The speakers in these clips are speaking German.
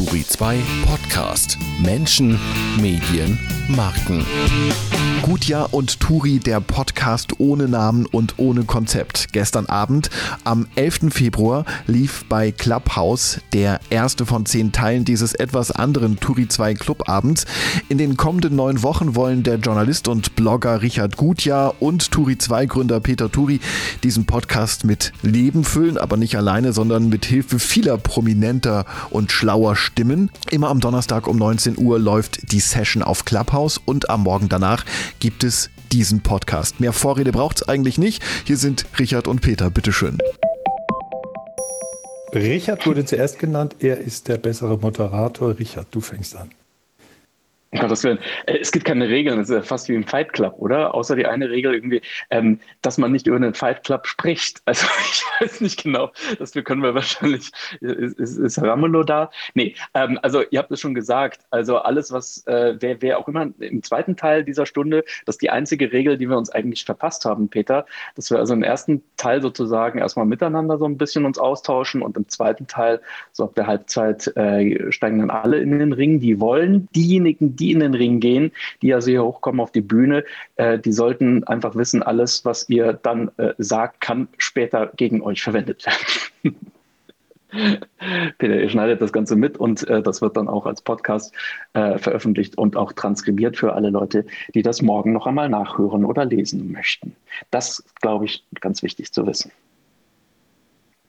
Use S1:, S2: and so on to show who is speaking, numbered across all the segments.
S1: Turi 2 Podcast. Menschen, Medien, Marken.
S2: Gutjahr und Turi, der Podcast ohne Namen und ohne Konzept. Gestern Abend, am 11. Februar, lief bei Clubhouse der erste von zehn Teilen dieses etwas anderen Turi 2 Clubabends. In den kommenden neun Wochen wollen der Journalist und Blogger Richard Gutjahr und Turi 2 Gründer Peter Turi diesen Podcast mit Leben füllen, aber nicht alleine, sondern mit Hilfe vieler prominenter und schlauer Stimmen. Immer am Donnerstag um 19 Uhr läuft die Session auf Clubhouse und am Morgen danach gibt es diesen Podcast. Mehr Vorrede braucht es eigentlich nicht. Hier sind Richard und Peter. Bitteschön.
S3: Richard wurde zuerst genannt. Er ist der bessere Moderator. Richard, du fängst an.
S4: Gottes Willen. Äh, es gibt keine Regeln, es ist ja fast wie im Fight Club, oder? Außer die eine Regel irgendwie, ähm, dass man nicht über einen Fight Club spricht. Also ich weiß nicht genau, das können wir wahrscheinlich, ist, ist, ist Ramelow da? Nee, ähm, also ihr habt es schon gesagt, also alles, was, äh, wer, wer auch immer im zweiten Teil dieser Stunde, das ist die einzige Regel, die wir uns eigentlich verpasst haben, Peter, dass wir also im ersten Teil sozusagen erstmal miteinander so ein bisschen uns austauschen und im zweiten Teil, so ab der Halbzeit, äh, steigen dann alle in den Ring, die wollen. Diejenigen, die in den Ring gehen, die also hier hochkommen auf die Bühne, äh, die sollten einfach wissen, alles, was ihr dann äh, sagt, kann später gegen euch verwendet werden. Peter, ihr schneidet das Ganze mit und äh, das wird dann auch als Podcast äh, veröffentlicht und auch transkribiert für alle Leute, die das morgen noch einmal nachhören oder lesen möchten. Das, glaube ich, ganz wichtig zu wissen.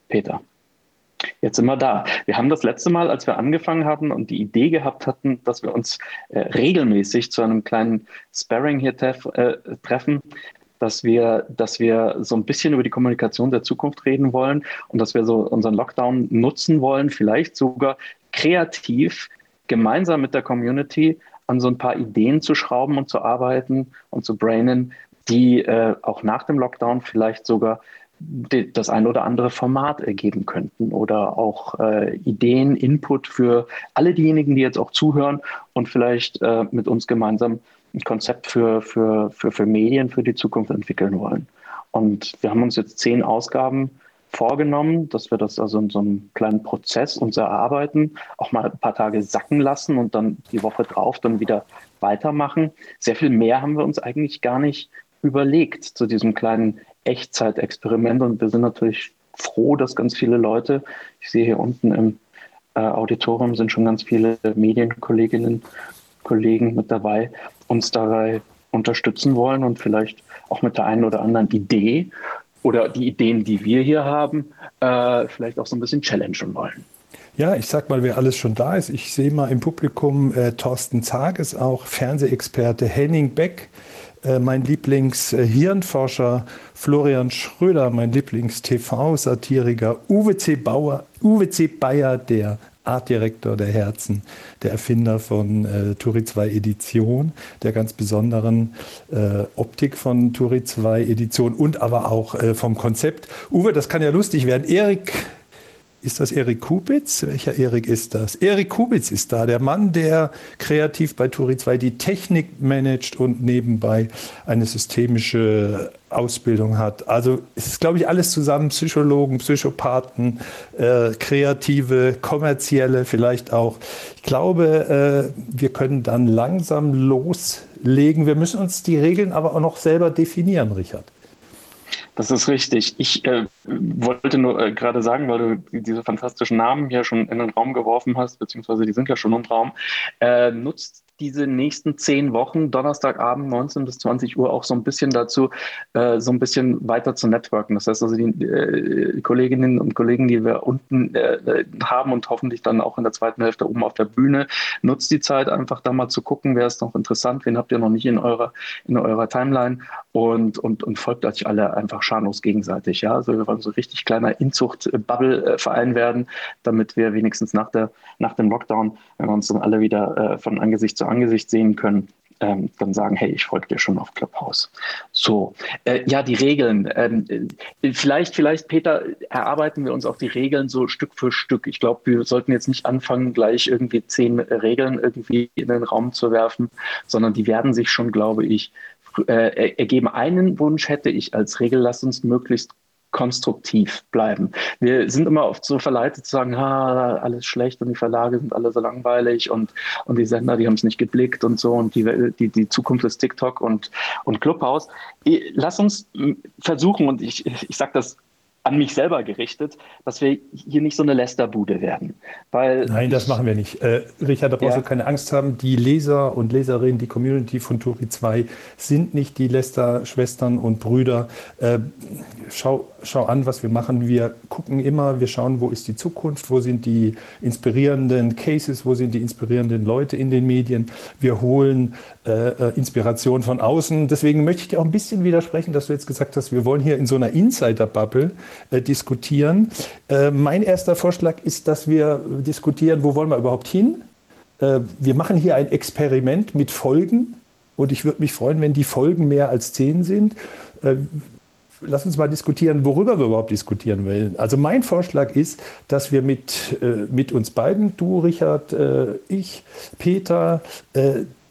S4: Peter. Jetzt sind wir da. Wir haben das letzte Mal, als wir angefangen hatten und die Idee gehabt hatten, dass wir uns äh, regelmäßig zu einem kleinen Sparring hier tref, äh, treffen, dass wir, dass wir so ein bisschen über die Kommunikation der Zukunft reden wollen und dass wir so unseren Lockdown nutzen wollen, vielleicht sogar kreativ gemeinsam mit der Community an so ein paar Ideen zu schrauben und zu arbeiten und zu brainen, die äh, auch nach dem Lockdown vielleicht sogar das ein oder andere Format ergeben könnten oder auch äh, Ideen, Input für alle diejenigen, die jetzt auch zuhören und vielleicht äh, mit uns gemeinsam ein Konzept für, für, für, für Medien für die Zukunft entwickeln wollen. Und wir haben uns jetzt zehn Ausgaben vorgenommen, dass wir das also in so einem kleinen Prozess uns erarbeiten, auch mal ein paar Tage sacken lassen und dann die Woche drauf dann wieder weitermachen. Sehr viel mehr haben wir uns eigentlich gar nicht überlegt zu diesem kleinen Echtzeitexperiment und wir sind natürlich froh, dass ganz viele Leute, ich sehe hier unten im äh, Auditorium sind schon ganz viele Medienkolleginnen, Kollegen mit dabei, uns dabei unterstützen wollen und vielleicht auch mit der einen oder anderen Idee oder die Ideen, die wir hier haben, äh, vielleicht auch so ein bisschen challengen wollen.
S3: Ja, ich sag mal, wer alles schon da ist. Ich sehe mal im Publikum äh, Thorsten Zages auch, Fernsehexperte Henning Beck, mein Lieblingshirnforscher Florian Schröder, mein Lieblings-TV-Satiriker Uwe C. Bauer, Uwe C. Bayer, der Artdirektor der Herzen, der Erfinder von äh, Turi 2 Edition, der ganz besonderen äh, Optik von Turi 2 Edition und aber auch äh, vom Konzept. Uwe, das kann ja lustig werden. Erik ist das Erik Kubitz? Welcher Erik ist das? Erik Kubitz ist da, der Mann, der kreativ bei Turi 2 die Technik managt und nebenbei eine systemische Ausbildung hat. Also es ist, glaube ich, alles zusammen, Psychologen, Psychopathen, äh, Kreative, Kommerzielle vielleicht auch. Ich glaube, äh, wir können dann langsam loslegen. Wir müssen uns die Regeln aber auch noch selber definieren, Richard.
S4: Das ist richtig. Ich äh, wollte nur äh, gerade sagen, weil du diese fantastischen Namen hier schon in den Raum geworfen hast, beziehungsweise die sind ja schon im Raum, äh, nutzt diese nächsten zehn Wochen, Donnerstagabend 19 bis 20 Uhr, auch so ein bisschen dazu, äh, so ein bisschen weiter zu networken. Das heißt also, die äh, Kolleginnen und Kollegen, die wir unten äh, haben und hoffentlich dann auch in der zweiten Hälfte oben auf der Bühne, nutzt die Zeit einfach da mal zu gucken, wer ist noch interessant, wen habt ihr noch nicht in eurer, in eurer Timeline und, und, und folgt euch alle einfach schamlos gegenseitig. Ja? Also wir wollen so richtig kleiner Inzucht-Bubble-Verein werden, damit wir wenigstens nach, der, nach dem Lockdown, wenn wir uns dann alle wieder äh, von Angesicht zu Angesicht sehen können, ähm, dann sagen, hey, ich folge dir schon auf Clubhouse. So, äh, ja, die Regeln. Ähm, äh, vielleicht, vielleicht, Peter, erarbeiten wir uns auch die Regeln so Stück für Stück. Ich glaube, wir sollten jetzt nicht anfangen, gleich irgendwie zehn Regeln irgendwie in den Raum zu werfen, sondern die werden sich schon, glaube ich, äh, ergeben. Einen Wunsch hätte ich als Regel, lass uns möglichst konstruktiv bleiben. Wir sind immer oft so verleitet zu sagen, ha, alles schlecht und die Verlage sind alle so langweilig und, und die Sender, die haben es nicht geblickt und so und die, die, die Zukunft ist TikTok und, und Clubhouse. Lass uns versuchen, und ich, ich sage das an mich selber gerichtet, dass wir hier nicht so eine Lästerbude werden. Weil
S3: Nein, das machen wir nicht. Äh, Richard, da brauchst ja. du keine Angst haben. Die Leser und Leserinnen, die Community von Turi 2 sind nicht die Läster-Schwestern und Brüder. Äh, schau, schau an, was wir machen. Wir gucken immer, wir schauen, wo ist die Zukunft, wo sind die inspirierenden Cases, wo sind die inspirierenden Leute in den Medien. Wir holen äh, Inspiration von außen. Deswegen möchte ich dir auch ein bisschen widersprechen, dass du jetzt gesagt hast, wir wollen hier in so einer Insider-Bubble äh, diskutieren. Äh, mein erster Vorschlag ist, dass wir diskutieren, wo wollen wir überhaupt hin? Äh, wir machen hier ein Experiment mit Folgen und ich würde mich freuen, wenn die Folgen mehr als zehn sind. Äh, lass uns mal diskutieren, worüber wir überhaupt diskutieren wollen. Also mein Vorschlag ist, dass wir mit, äh, mit uns beiden, du, Richard, ich, Peter,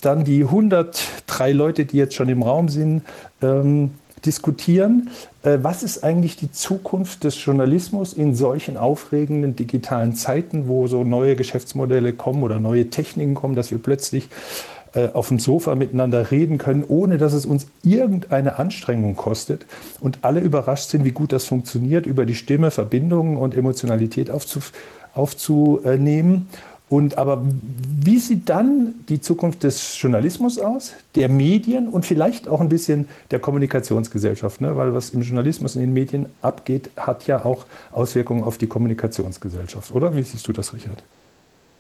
S3: dann die 103 Leute, die jetzt schon im Raum sind, ähm, diskutieren, äh, was ist eigentlich die Zukunft des Journalismus in solchen aufregenden digitalen Zeiten, wo so neue Geschäftsmodelle kommen oder neue Techniken kommen, dass wir plötzlich äh, auf dem Sofa miteinander reden können, ohne dass es uns irgendeine Anstrengung kostet und alle überrascht sind, wie gut das funktioniert, über die Stimme Verbindungen und Emotionalität aufzunehmen. Und aber wie sieht dann die Zukunft des Journalismus aus, der Medien und vielleicht auch ein bisschen der Kommunikationsgesellschaft? Ne? Weil was im Journalismus in den Medien abgeht, hat ja auch Auswirkungen auf die Kommunikationsgesellschaft, oder? Wie siehst du das, Richard?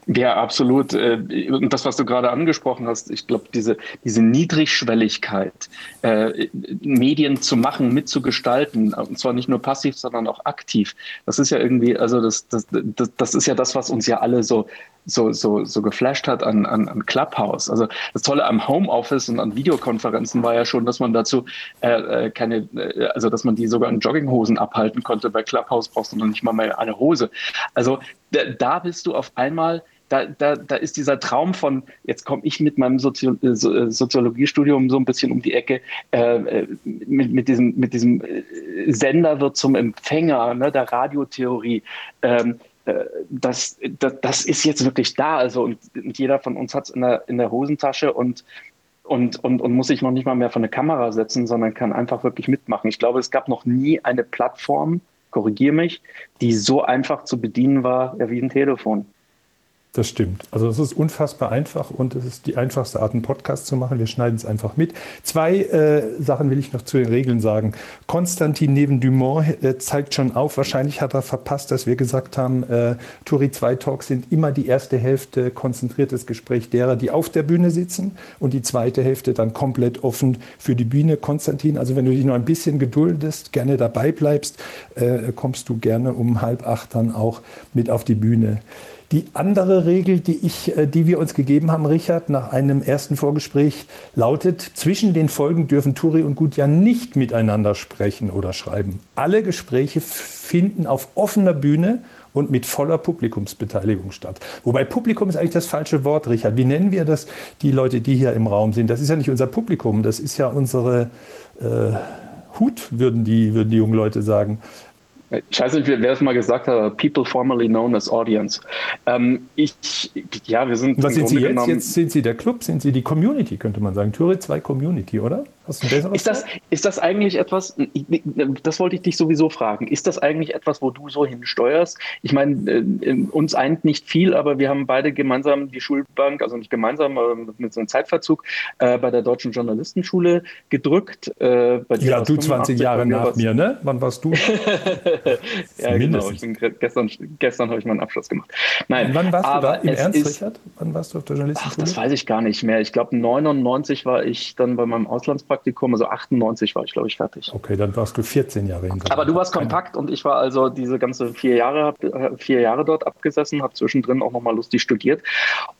S4: Ja, absolut. Äh, und das, was du gerade angesprochen hast, ich glaube, diese, diese Niedrigschwelligkeit, äh, Medien zu machen, mitzugestalten, und zwar nicht nur passiv, sondern auch aktiv, das ist ja irgendwie, also das, das, das, das ist ja das, was uns ja alle so, so, so, so geflasht hat an, an, an Clubhouse. Also das Tolle am Homeoffice und an Videokonferenzen war ja schon, dass man dazu äh, äh keine, äh, also dass man die sogar in Jogginghosen abhalten konnte. Bei Clubhouse brauchst du noch nicht mal mehr eine Hose. Also da, da bist du auf einmal da, da, da ist dieser Traum von, jetzt komme ich mit meinem Sozi äh, Soziologiestudium so ein bisschen um die Ecke, äh, mit, mit, diesem, mit diesem Sender wird zum Empfänger ne, der Radiotheorie. Ähm, äh, das, das, das, ist jetzt wirklich da. Also, und, und jeder von uns hat es in der, in der Hosentasche und, und, und, und muss sich noch nicht mal mehr von der Kamera setzen, sondern kann einfach wirklich mitmachen. Ich glaube, es gab noch nie eine Plattform, korrigiere mich, die so einfach zu bedienen war ja, wie ein Telefon.
S3: Das stimmt. Also es ist unfassbar einfach und es ist die einfachste Art, einen Podcast zu machen. Wir schneiden es einfach mit. Zwei äh, Sachen will ich noch zu den Regeln sagen. Konstantin neben Dumont äh, zeigt schon auf, wahrscheinlich hat er verpasst, dass wir gesagt haben, äh, Turi 2 Talks sind immer die erste Hälfte konzentriertes Gespräch derer, die auf der Bühne sitzen und die zweite Hälfte dann komplett offen für die Bühne. Konstantin, also wenn du dich noch ein bisschen geduldest, gerne dabei bleibst, äh, kommst du gerne um halb acht dann auch mit auf die Bühne. Die andere Regel, die, ich, äh, die wir uns gegeben haben, Richard, nach einem ersten Vorgespräch, lautet, zwischen den Folgen dürfen Turi und Gutja nicht miteinander sprechen oder schreiben. Alle Gespräche finden auf offener Bühne und mit voller Publikumsbeteiligung statt. Wobei Publikum ist eigentlich das falsche Wort, Richard. Wie nennen wir das, die Leute, die hier im Raum sind? Das ist ja nicht unser Publikum, das ist ja unsere äh, Hut, würden die, würden die jungen Leute sagen.
S4: Ich weiß nicht, wer es mal gesagt hat, People formerly known as Audience. Ähm, ich, ja, wir sind.
S3: Was sind Sie jetzt? Jetzt sind Sie der Club, sind Sie die Community, könnte man sagen. Türe 2 Community, oder?
S4: Hast du ein besseres ist das, ist das eigentlich etwas, das wollte ich dich sowieso fragen, ist das eigentlich etwas, wo du so hinsteuerst? Ich meine, äh, uns eint nicht viel, aber wir haben beide gemeinsam die Schulbank, also nicht gemeinsam, aber mit so einem Zeitverzug, äh, bei der Deutschen Journalistenschule gedrückt.
S3: Äh, ja, du 20 Jahre nach mir, ne? Wann warst du?
S4: ja, genau. Ich bin gestern, gestern habe ich meinen Abschluss gemacht.
S3: Nein, wann warst du da? Im Ernst, ist, Richard? Wann warst du auf der Journalistenschule?
S4: Ach, das weiß ich gar nicht mehr. Ich glaube, 99 war ich dann bei meinem Auslandspraktikum. Also 98 war ich, glaube ich, fertig.
S3: Okay, dann warst du 14 Jahre
S4: hinter. Aber du warst kompakt und ich war also diese ganze vier Jahre, vier Jahre dort abgesessen, habe zwischendrin auch nochmal lustig studiert.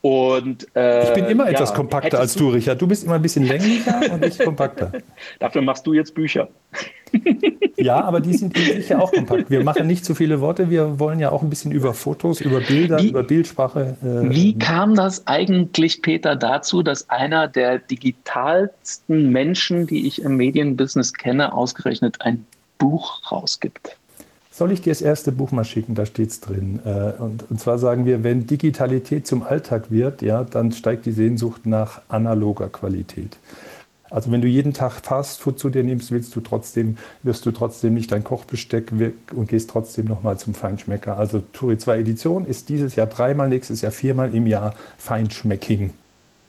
S4: Und,
S3: äh, ich bin immer ja, etwas kompakter als du, Richard. Du bist immer ein bisschen länglicher und ich kompakter.
S4: Dafür machst du jetzt Bücher.
S3: Ja, aber die sind sicher auch kompakt. Wir machen nicht zu viele Worte, wir wollen ja auch ein bisschen über Fotos, über Bilder, wie, über Bildsprache.
S4: Äh, wie kam das eigentlich, Peter, dazu, dass einer der digitalsten Menschen, die ich im Medienbusiness kenne, ausgerechnet ein Buch rausgibt?
S3: soll ich dir das erste Buch mal schicken, da steht es drin. Äh, und, und zwar sagen wir, wenn Digitalität zum Alltag wird, ja, dann steigt die Sehnsucht nach analoger Qualität. Also wenn du jeden Tag Fastfood zu dir nimmst, willst du trotzdem, wirst du trotzdem nicht dein Kochbesteck und gehst trotzdem nochmal zum Feinschmecker. Also Turi 2 Edition ist dieses Jahr dreimal, nächstes Jahr viermal im Jahr Feinschmecking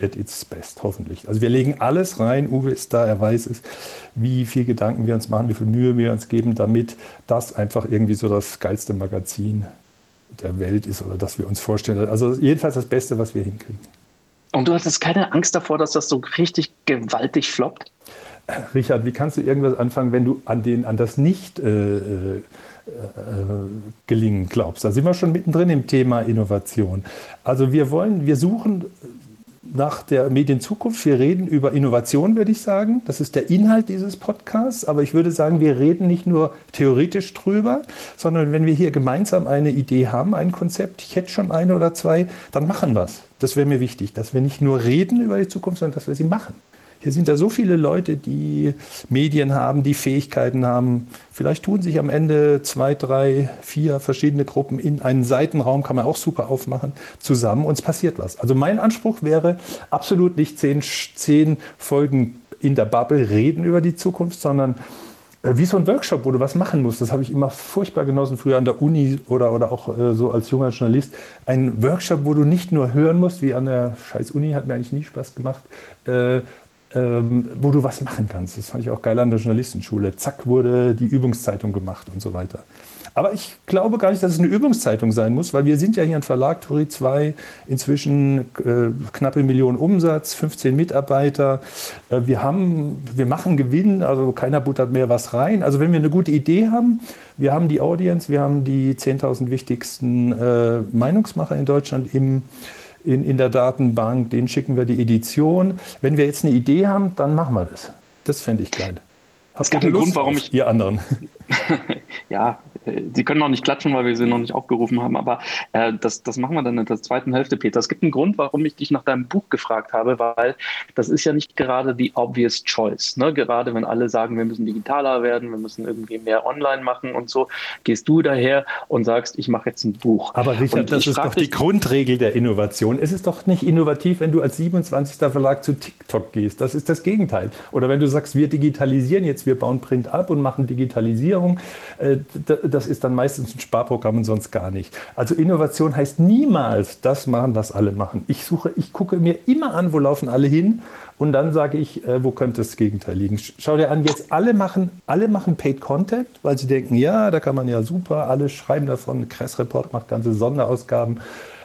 S3: at its best, hoffentlich. Also wir legen alles rein, Uwe ist da, er weiß es, wie viel Gedanken wir uns machen, wie viel Mühe wir uns geben, damit das einfach irgendwie so das geilste Magazin der Welt ist oder das wir uns vorstellen. Also jedenfalls das Beste, was wir hinkriegen.
S4: Und du hattest keine Angst davor, dass das so richtig gewaltig floppt?
S3: Richard, wie kannst du irgendwas anfangen, wenn du an, den, an das nicht äh, äh, gelingen glaubst? Da sind wir schon mittendrin im Thema Innovation. Also wir wollen, wir suchen nach der Medienzukunft. Wir reden über Innovation, würde ich sagen. Das ist der Inhalt dieses Podcasts. Aber ich würde sagen, wir reden nicht nur theoretisch drüber, sondern wenn wir hier gemeinsam eine Idee haben, ein Konzept, ich hätte schon eine oder zwei, dann machen wir es. Das wäre mir wichtig, dass wir nicht nur reden über die Zukunft, sondern dass wir sie machen. Hier sind da so viele Leute, die Medien haben, die Fähigkeiten haben. Vielleicht tun sich am Ende zwei, drei, vier verschiedene Gruppen in einen Seitenraum, kann man auch super aufmachen, zusammen und es passiert was. Also mein Anspruch wäre absolut nicht zehn, zehn Folgen in der Bubble reden über die Zukunft, sondern äh, wie so ein Workshop, wo du was machen musst. Das habe ich immer furchtbar genossen, früher an der Uni oder, oder auch äh, so als junger Journalist. Ein Workshop, wo du nicht nur hören musst, wie an der scheiß Uni, hat mir eigentlich nie Spaß gemacht, äh, ähm, wo du was machen kannst. Das fand ich auch geil an der Journalistenschule. Zack, wurde die Übungszeitung gemacht und so weiter. Aber ich glaube gar nicht, dass es eine Übungszeitung sein muss, weil wir sind ja hier ein Verlag, Turi 2, inzwischen äh, knappe Million Umsatz, 15 Mitarbeiter. Äh, wir, haben, wir machen Gewinn, also keiner buttert mehr was rein. Also wenn wir eine gute Idee haben, wir haben die Audience, wir haben die 10.000 wichtigsten äh, Meinungsmacher in Deutschland im in, in der Datenbank, denen schicken wir die Edition. Wenn wir jetzt eine Idee haben, dann machen wir das. Das fände ich geil.
S4: Es gibt einen Grund, warum ich.
S3: Ihr anderen.
S4: ja, Sie können noch nicht klatschen, weil wir sie noch nicht aufgerufen haben, aber äh, das, das machen wir dann in der zweiten Hälfte, Peter. Es gibt einen Grund, warum ich dich nach deinem Buch gefragt habe, weil das ist ja nicht gerade die obvious choice. Ne? Gerade wenn alle sagen, wir müssen digitaler werden, wir müssen irgendwie mehr online machen und so, gehst du daher und sagst, ich mache jetzt ein Buch.
S3: Aber Richard, das ist doch die Grundregel der Innovation. Es ist doch nicht innovativ, wenn du als 27. Verlag zu TikTok gehst. Das ist das Gegenteil. Oder wenn du sagst, wir digitalisieren jetzt, wir bauen Print ab und machen Digitalisierung. Das ist dann meistens ein Sparprogramm und sonst gar nicht. Also Innovation heißt niemals das machen, was alle machen. Ich suche, ich gucke mir immer an, wo laufen alle hin und dann sage ich, äh, wo könnte das Gegenteil liegen. Schau dir an, jetzt alle machen, alle machen Paid Content, weil sie denken, ja, da kann man ja super, alle schreiben davon, Kress Report macht ganze Sonderausgaben.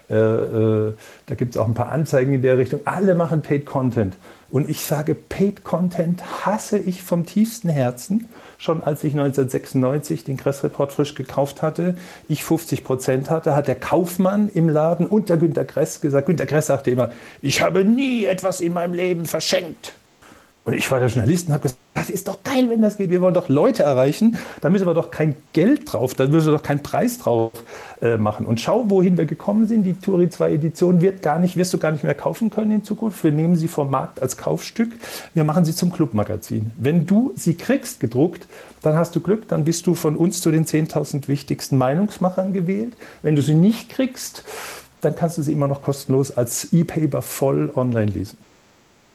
S3: Äh, äh, da gibt es auch ein paar Anzeigen in der Richtung. Alle machen Paid Content. Und ich sage, Paid Content hasse ich vom tiefsten Herzen schon als ich 1996 den Kress-Report frisch gekauft hatte, ich 50 Prozent hatte, hat der Kaufmann im Laden unter Günter Kress gesagt, Günter Kress sagte immer, ich habe nie etwas in meinem Leben verschenkt. Und ich war der Journalist und habe gesagt, das ist doch geil, wenn das geht. Wir wollen doch Leute erreichen. Da müssen wir doch kein Geld drauf, da müssen wir doch keinen Preis drauf äh, machen. Und schau, wohin wir gekommen sind. Die Turi 2 Edition wird gar nicht, wirst du gar nicht mehr kaufen können in Zukunft. Wir nehmen sie vom Markt als Kaufstück. Wir machen sie zum Clubmagazin. Wenn du sie kriegst gedruckt, dann hast du Glück, dann bist du von uns zu den 10.000 wichtigsten Meinungsmachern gewählt. Wenn du sie nicht kriegst, dann kannst du sie immer noch kostenlos als E-Paper voll online lesen.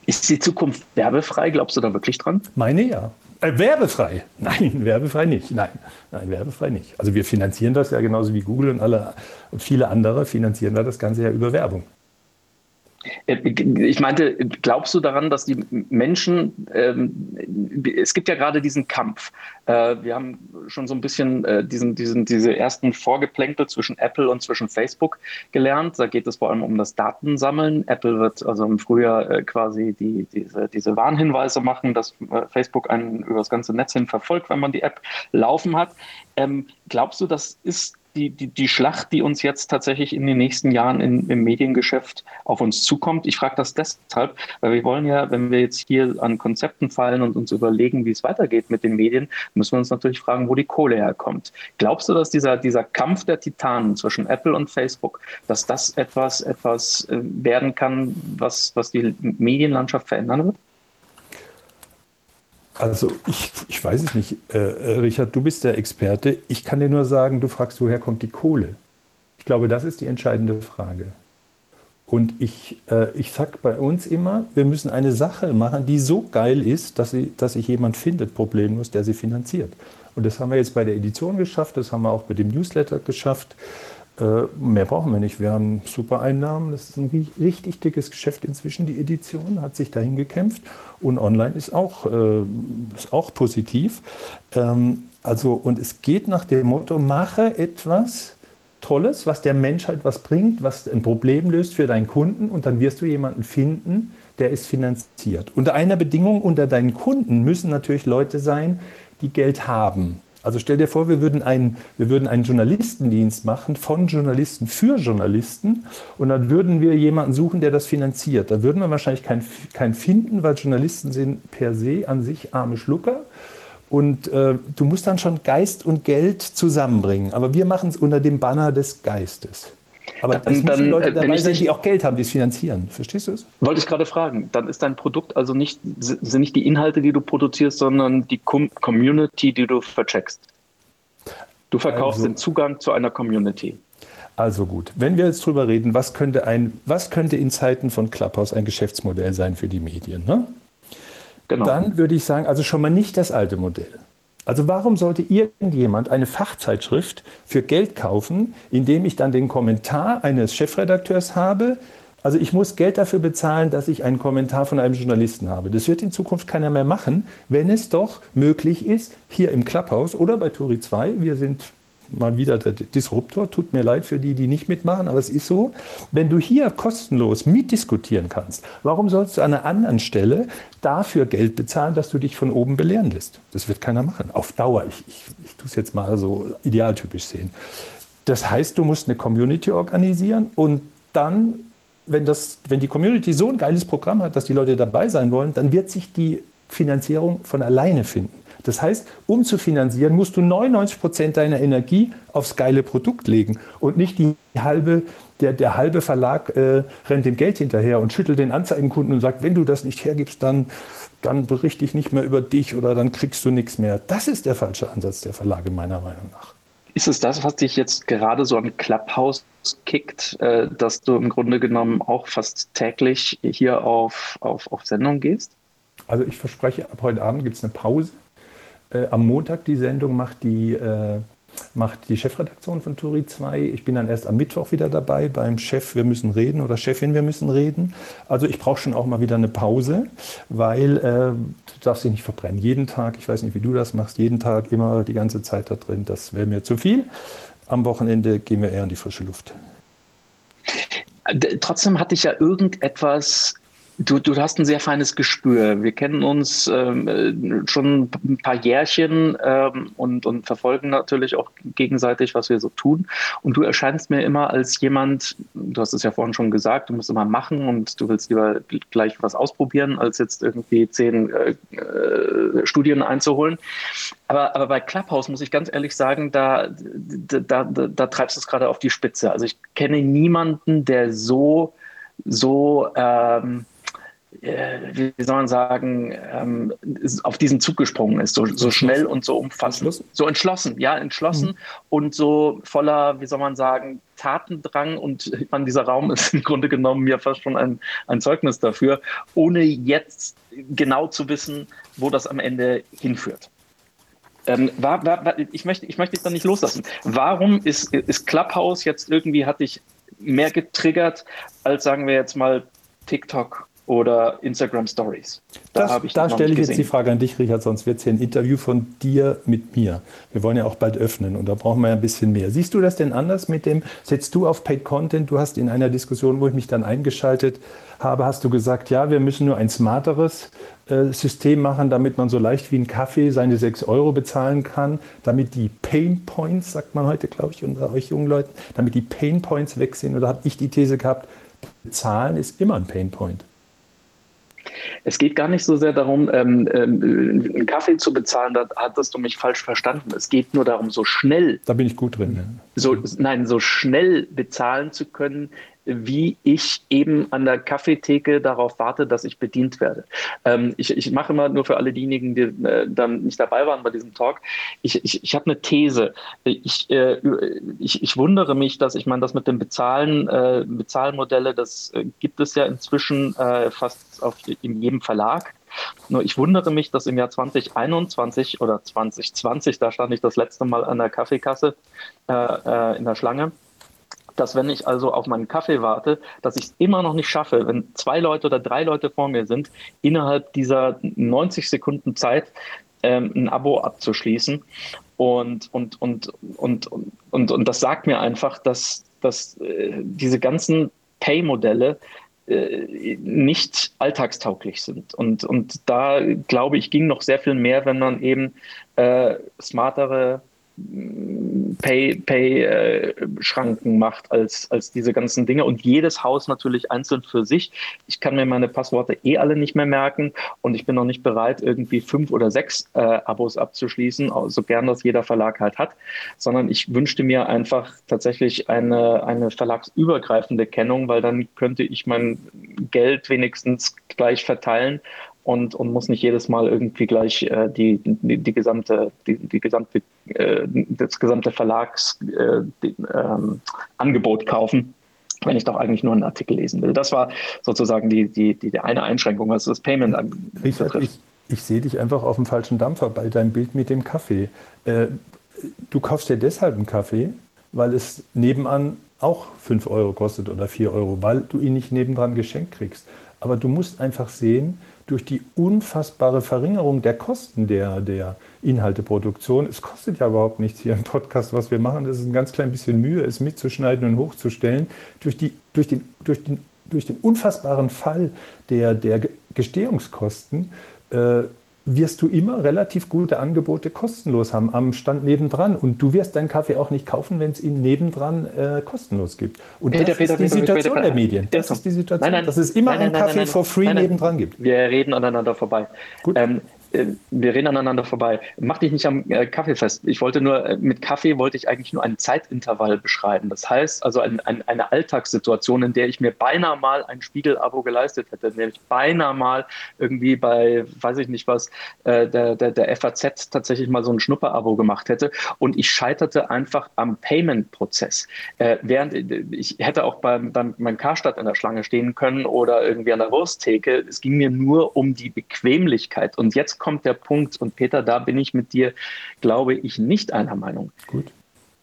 S4: Ist die Zukunft werbefrei? Glaubst du da wirklich dran?
S3: Meine ja. Äh, werbefrei? Nein, werbefrei nicht. Nein, nein, werbefrei nicht. Also wir finanzieren das ja genauso wie Google und alle und viele andere finanzieren da das Ganze ja über Werbung.
S4: Äh, ich meinte, glaubst du daran, dass die Menschen, ähm, es gibt ja gerade diesen Kampf. Äh, wir haben schon so ein bisschen äh, diesen, diesen, diese ersten Vorgeplänkel zwischen Apple und zwischen Facebook gelernt. Da geht es vor allem um das Datensammeln. Apple wird also im Frühjahr äh, quasi die, diese, diese Warnhinweise machen, dass äh, Facebook einen über das ganze Netz hin verfolgt, wenn man die App laufen hat. Ähm, glaubst du, das ist die, die, die Schlacht, die uns jetzt tatsächlich in den nächsten Jahren in, im Mediengeschäft auf uns zukommt. Ich frage das deshalb, weil wir wollen ja, wenn wir jetzt hier an Konzepten fallen und uns überlegen, wie es weitergeht mit den Medien, müssen wir uns natürlich fragen, wo die Kohle herkommt. Glaubst du, dass dieser, dieser Kampf der Titanen zwischen Apple und Facebook, dass das etwas, etwas äh, werden kann, was, was die Medienlandschaft verändern wird?
S3: Also ich, ich weiß es nicht. Äh, äh, Richard, du bist der Experte. Ich kann dir nur sagen, du fragst, woher kommt die Kohle? Ich glaube, das ist die entscheidende Frage. Und ich, äh, ich sage bei uns immer, wir müssen eine Sache machen, die so geil ist, dass, sie, dass sich jemand findet, problemlos, der sie finanziert. Und das haben wir jetzt bei der Edition geschafft, das haben wir auch mit dem Newsletter geschafft. Äh, mehr brauchen wir nicht. Wir haben super Einnahmen. Das ist ein richtig dickes Geschäft inzwischen. Die Edition hat sich dahin gekämpft. Und online ist auch, äh, ist auch positiv. Ähm, also, und es geht nach dem Motto, mache etwas Tolles, was der Menschheit was bringt, was ein Problem löst für deinen Kunden. Und dann wirst du jemanden finden, der ist finanziert. Unter einer Bedingung, unter deinen Kunden müssen natürlich Leute sein, die Geld haben. Also stell dir vor, wir würden, einen, wir würden einen Journalistendienst machen von Journalisten für Journalisten und dann würden wir jemanden suchen, der das finanziert. Da würden wir wahrscheinlich keinen kein finden, weil Journalisten sind per se an sich arme Schlucker. Und äh, du musst dann schon Geist und Geld zusammenbringen. Aber wir machen es unter dem Banner des Geistes. Aber dann, es müssen Leute äh, dabei sein, die auch Geld haben, die es finanzieren. Verstehst du es?
S4: Wollte ich gerade fragen. Dann ist dein Produkt also nicht, sind nicht die Inhalte, die du produzierst, sondern die Community, die du vercheckst. Du verkaufst also, den Zugang zu einer Community.
S3: Also gut, wenn wir jetzt drüber reden, was könnte, ein, was könnte in Zeiten von Clubhouse ein Geschäftsmodell sein für die Medien? Ne? Genau. Dann würde ich sagen, also schon mal nicht das alte Modell. Also warum sollte irgendjemand eine Fachzeitschrift für Geld kaufen, indem ich dann den Kommentar eines Chefredakteurs habe? Also ich muss Geld dafür bezahlen, dass ich einen Kommentar von einem Journalisten habe. Das wird in Zukunft keiner mehr machen, wenn es doch möglich ist, hier im Clubhouse oder bei Turi 2, wir sind mal wieder der Disruptor. Tut mir leid für die, die nicht mitmachen, aber es ist so. Wenn du hier kostenlos mitdiskutieren kannst, warum sollst du an einer anderen Stelle dafür Geld bezahlen, dass du dich von oben belehren lässt? Das wird keiner machen. Auf Dauer. Ich, ich, ich tue es jetzt mal so idealtypisch sehen. Das heißt, du musst eine Community organisieren und dann, wenn, das, wenn die Community so ein geiles Programm hat, dass die Leute dabei sein wollen, dann wird sich die Finanzierung von alleine finden. Das heißt, um zu finanzieren, musst du 99 Prozent deiner Energie aufs geile Produkt legen und nicht die halbe, der, der halbe Verlag äh, rennt dem Geld hinterher und schüttelt den Anzeigenkunden und sagt, wenn du das nicht hergibst, dann, dann berichte ich nicht mehr über dich oder dann kriegst du nichts mehr. Das ist der falsche Ansatz der Verlage meiner Meinung nach.
S4: Ist es das, was dich jetzt gerade so an Clubhouse kickt, äh, dass du im Grunde genommen auch fast täglich hier auf, auf, auf Sendung gehst?
S3: Also ich verspreche, ab heute Abend gibt es eine Pause äh, am Montag die Sendung macht die, äh, macht die Chefredaktion von Turi 2. Ich bin dann erst am Mittwoch wieder dabei beim Chef Wir müssen reden oder Chefin Wir müssen reden. Also ich brauche schon auch mal wieder eine Pause, weil äh, du darfst dich nicht verbrennen. Jeden Tag, ich weiß nicht, wie du das machst, jeden Tag immer die ganze Zeit da drin, das wäre mir zu viel. Am Wochenende gehen wir eher in die frische Luft.
S4: Trotzdem hatte ich ja irgendetwas Du, du hast ein sehr feines Gespür. Wir kennen uns ähm, äh, schon ein paar Jährchen ähm, und, und verfolgen natürlich auch gegenseitig, was wir so tun. Und du erscheinst mir immer als jemand, du hast es ja vorhin schon gesagt, du musst immer machen und du willst lieber gleich was ausprobieren, als jetzt irgendwie zehn äh, äh, Studien einzuholen. Aber, aber bei Clubhouse muss ich ganz ehrlich sagen, da, da, da, da treibst du es gerade auf die Spitze. Also ich kenne niemanden, der so so ähm, äh, wie soll man sagen, ähm, auf diesen Zug gesprungen ist, so, so schnell und so umfassend. So entschlossen, ja, entschlossen mhm. und so voller, wie soll man sagen, Tatendrang und ich meine, dieser Raum ist im Grunde genommen ja fast schon ein, ein Zeugnis dafür, ohne jetzt genau zu wissen, wo das am Ende hinführt. Ähm, war, war, war, ich, möchte, ich möchte dich da nicht loslassen. Warum ist, ist Clubhouse jetzt irgendwie, hat dich mehr getriggert als, sagen wir jetzt mal, TikTok oder Instagram Stories.
S3: Da, da stelle ich jetzt die Frage an dich, Richard, sonst wird es hier ein Interview von dir mit mir. Wir wollen ja auch bald öffnen und da brauchen wir ja ein bisschen mehr. Siehst du das denn anders mit dem, setzt du auf Paid Content? Du hast in einer Diskussion, wo ich mich dann eingeschaltet habe, hast du gesagt, ja, wir müssen nur ein smarteres äh, System machen, damit man so leicht wie ein Kaffee seine 6 Euro bezahlen kann, damit die Pain Points, sagt man heute, glaube ich, unter euch jungen Leuten, damit die Pain Points weg sind. Oder habe ich die These gehabt, bezahlen ist immer ein Pain Point?
S4: Es geht gar nicht so sehr darum, ähm, ähm, einen Kaffee zu bezahlen, da hattest du mich falsch verstanden. Es geht nur darum, so schnell.
S3: Da bin ich gut drin. Ja.
S4: So, nein, so schnell bezahlen zu können, wie ich eben an der Kaffeetheke darauf warte, dass ich bedient werde. Ähm, ich, ich mache immer nur für alle diejenigen, die äh, dann nicht dabei waren bei diesem Talk, ich, ich, ich habe eine These. Ich, äh, ich, ich wundere mich, dass ich meine, das mit dem Bezahlen, äh, Bezahlmodelle, das äh, gibt es ja inzwischen äh, fast auf, in jedem Verlag. Nur ich wundere mich, dass im Jahr 2021 oder 2020, da stand ich das letzte Mal an der Kaffeekasse äh, in der Schlange, dass wenn ich also auf meinen Kaffee warte, dass ich es immer noch nicht schaffe, wenn zwei Leute oder drei Leute vor mir sind, innerhalb dieser 90 Sekunden Zeit ähm, ein Abo abzuschließen. Und, und, und, und, und, und, das sagt mir einfach, dass, dass äh, diese ganzen Pay-Modelle äh, nicht alltagstauglich sind. Und, und da glaube ich, ging noch sehr viel mehr, wenn man eben äh, smartere Pay-Schranken Pay, äh, macht als, als diese ganzen Dinge und jedes Haus natürlich einzeln für sich. Ich kann mir meine Passworte eh alle nicht mehr merken und ich bin noch nicht bereit, irgendwie fünf oder sechs äh, Abos abzuschließen, so gern das jeder Verlag halt hat, sondern ich wünschte mir einfach tatsächlich eine, eine verlagsübergreifende Kennung, weil dann könnte ich mein Geld wenigstens gleich verteilen und, und muss nicht jedes Mal irgendwie gleich äh, die, die, die gesamte, die, die gesamte, äh, das gesamte Verlagsangebot äh, kaufen, wenn ich doch eigentlich nur einen Artikel lesen will. Das war sozusagen die, die, die, die eine Einschränkung, was das Payment
S3: Richard, betrifft. Ich, ich sehe dich einfach auf dem falschen Dampfer bei deinem Bild mit dem Kaffee. Äh, du kaufst dir deshalb einen Kaffee, weil es nebenan auch 5 Euro kostet oder 4 Euro, weil du ihn nicht nebendran geschenkt kriegst. Aber du musst einfach sehen, durch die unfassbare Verringerung der Kosten der, der Inhalteproduktion. Es kostet ja überhaupt nichts hier im Podcast, was wir machen. Das ist ein ganz klein bisschen Mühe, es mitzuschneiden und hochzustellen. Durch, die, durch, den, durch, den, durch den unfassbaren Fall der, der Gestehungskosten äh, wirst du immer relativ gute Angebote kostenlos haben am Stand nebendran. Und du wirst deinen Kaffee auch nicht kaufen, wenn es ihn nebendran äh, kostenlos gibt. Und Peter, das Peter, ist die Peter, Situation der Medien. Das ist die Situation, nein, nein, dass es immer nein, einen Kaffee for free nebendran gibt.
S4: Wir reden aneinander vorbei. Gut. Ähm, äh, wir reden aneinander vorbei. Mach dich nicht am äh, Kaffee fest. Ich wollte nur, äh, mit Kaffee wollte ich eigentlich nur einen Zeitintervall beschreiben. Das heißt also ein, ein, eine Alltagssituation, in der ich mir beinahe mal ein Spiegel-Abo geleistet hätte, in der ich beinahe mal irgendwie bei, weiß ich nicht was, der, der, der FAZ tatsächlich mal so ein Schnupper-Abo gemacht hätte. Und ich scheiterte einfach am Payment-Prozess. während ich hätte auch beim, beim, beim Karstadt in der Schlange stehen können oder irgendwie an der Wursttheke. Es ging mir nur um die Bequemlichkeit. Und jetzt kommt der Punkt, und Peter, da bin ich mit dir, glaube ich, nicht einer Meinung. Gut.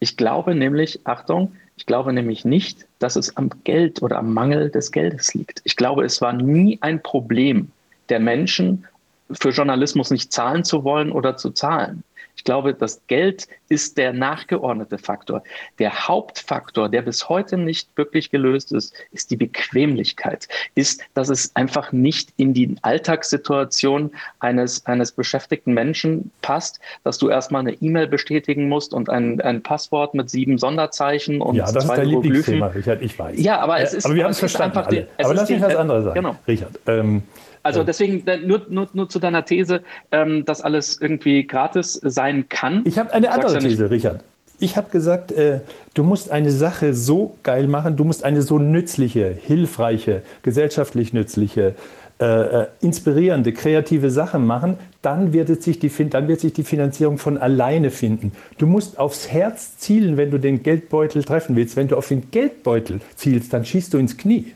S4: Ich glaube nämlich, Achtung, ich glaube nämlich nicht, dass es am Geld oder am Mangel des Geldes liegt. Ich glaube, es war nie ein Problem der Menschen, für Journalismus nicht zahlen zu wollen oder zu zahlen. Ich glaube, das Geld ist der nachgeordnete Faktor. Der Hauptfaktor, der bis heute nicht wirklich gelöst ist, ist die Bequemlichkeit. Ist, dass es einfach nicht in die Alltagssituation eines, eines beschäftigten Menschen passt, dass du erstmal eine E-Mail bestätigen musst und ein, ein Passwort mit sieben Sonderzeichen und
S3: ja, das zwei ist dein Lieblingsthema, Richard, ich weiß.
S4: Ja, aber es ist,
S3: aber wir haben es verstanden. Einfach die, aber lass mich was anderes sagen,
S4: genau. Richard. Ähm, also deswegen nur, nur, nur zu deiner These, ähm, dass alles irgendwie gratis sein kann.
S3: Ich habe eine andere ja These, Richard. Ich habe gesagt, äh, du musst eine Sache so geil machen, du musst eine so nützliche, hilfreiche, gesellschaftlich nützliche, äh, äh inspirierende, kreative Sache machen, dann wird, sich die, dann wird sich die Finanzierung von alleine finden. Du musst aufs Herz zielen, wenn du den Geldbeutel treffen willst. Wenn du auf den Geldbeutel zielst, dann schießt du ins Knie.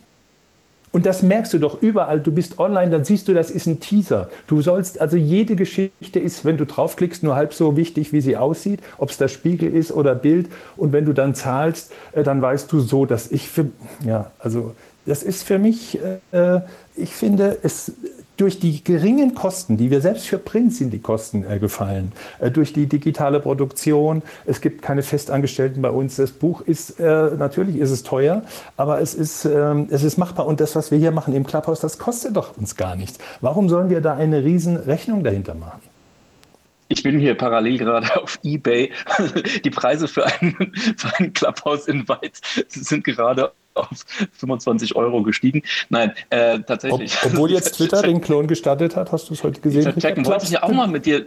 S3: Und das merkst du doch überall. Du bist online, dann siehst du, das ist ein Teaser. Du sollst, also jede Geschichte ist, wenn du draufklickst, nur halb so wichtig, wie sie aussieht, ob es der Spiegel ist oder Bild. Und wenn du dann zahlst, äh, dann weißt du so, dass ich für, ja, also das ist für mich, äh, ich finde, es, durch die geringen Kosten, die wir selbst für Print sind die Kosten äh, gefallen, äh, durch die digitale Produktion, es gibt keine Festangestellten bei uns, das Buch ist, äh, natürlich ist es teuer, aber es ist, ähm, es ist machbar und das, was wir hier machen im Clubhouse, das kostet doch uns gar nichts. Warum sollen wir da eine riesen Rechnung dahinter machen?
S4: Ich bin hier parallel gerade auf Ebay. Die Preise für einen, für einen Clubhouse Invite sind gerade auf 25 Euro gestiegen. Nein, äh, tatsächlich.
S3: Ob, obwohl jetzt Twitter den Klon gestartet hat, hast du es heute gesehen?
S4: Checken wollte ich ja auch mal mit dir,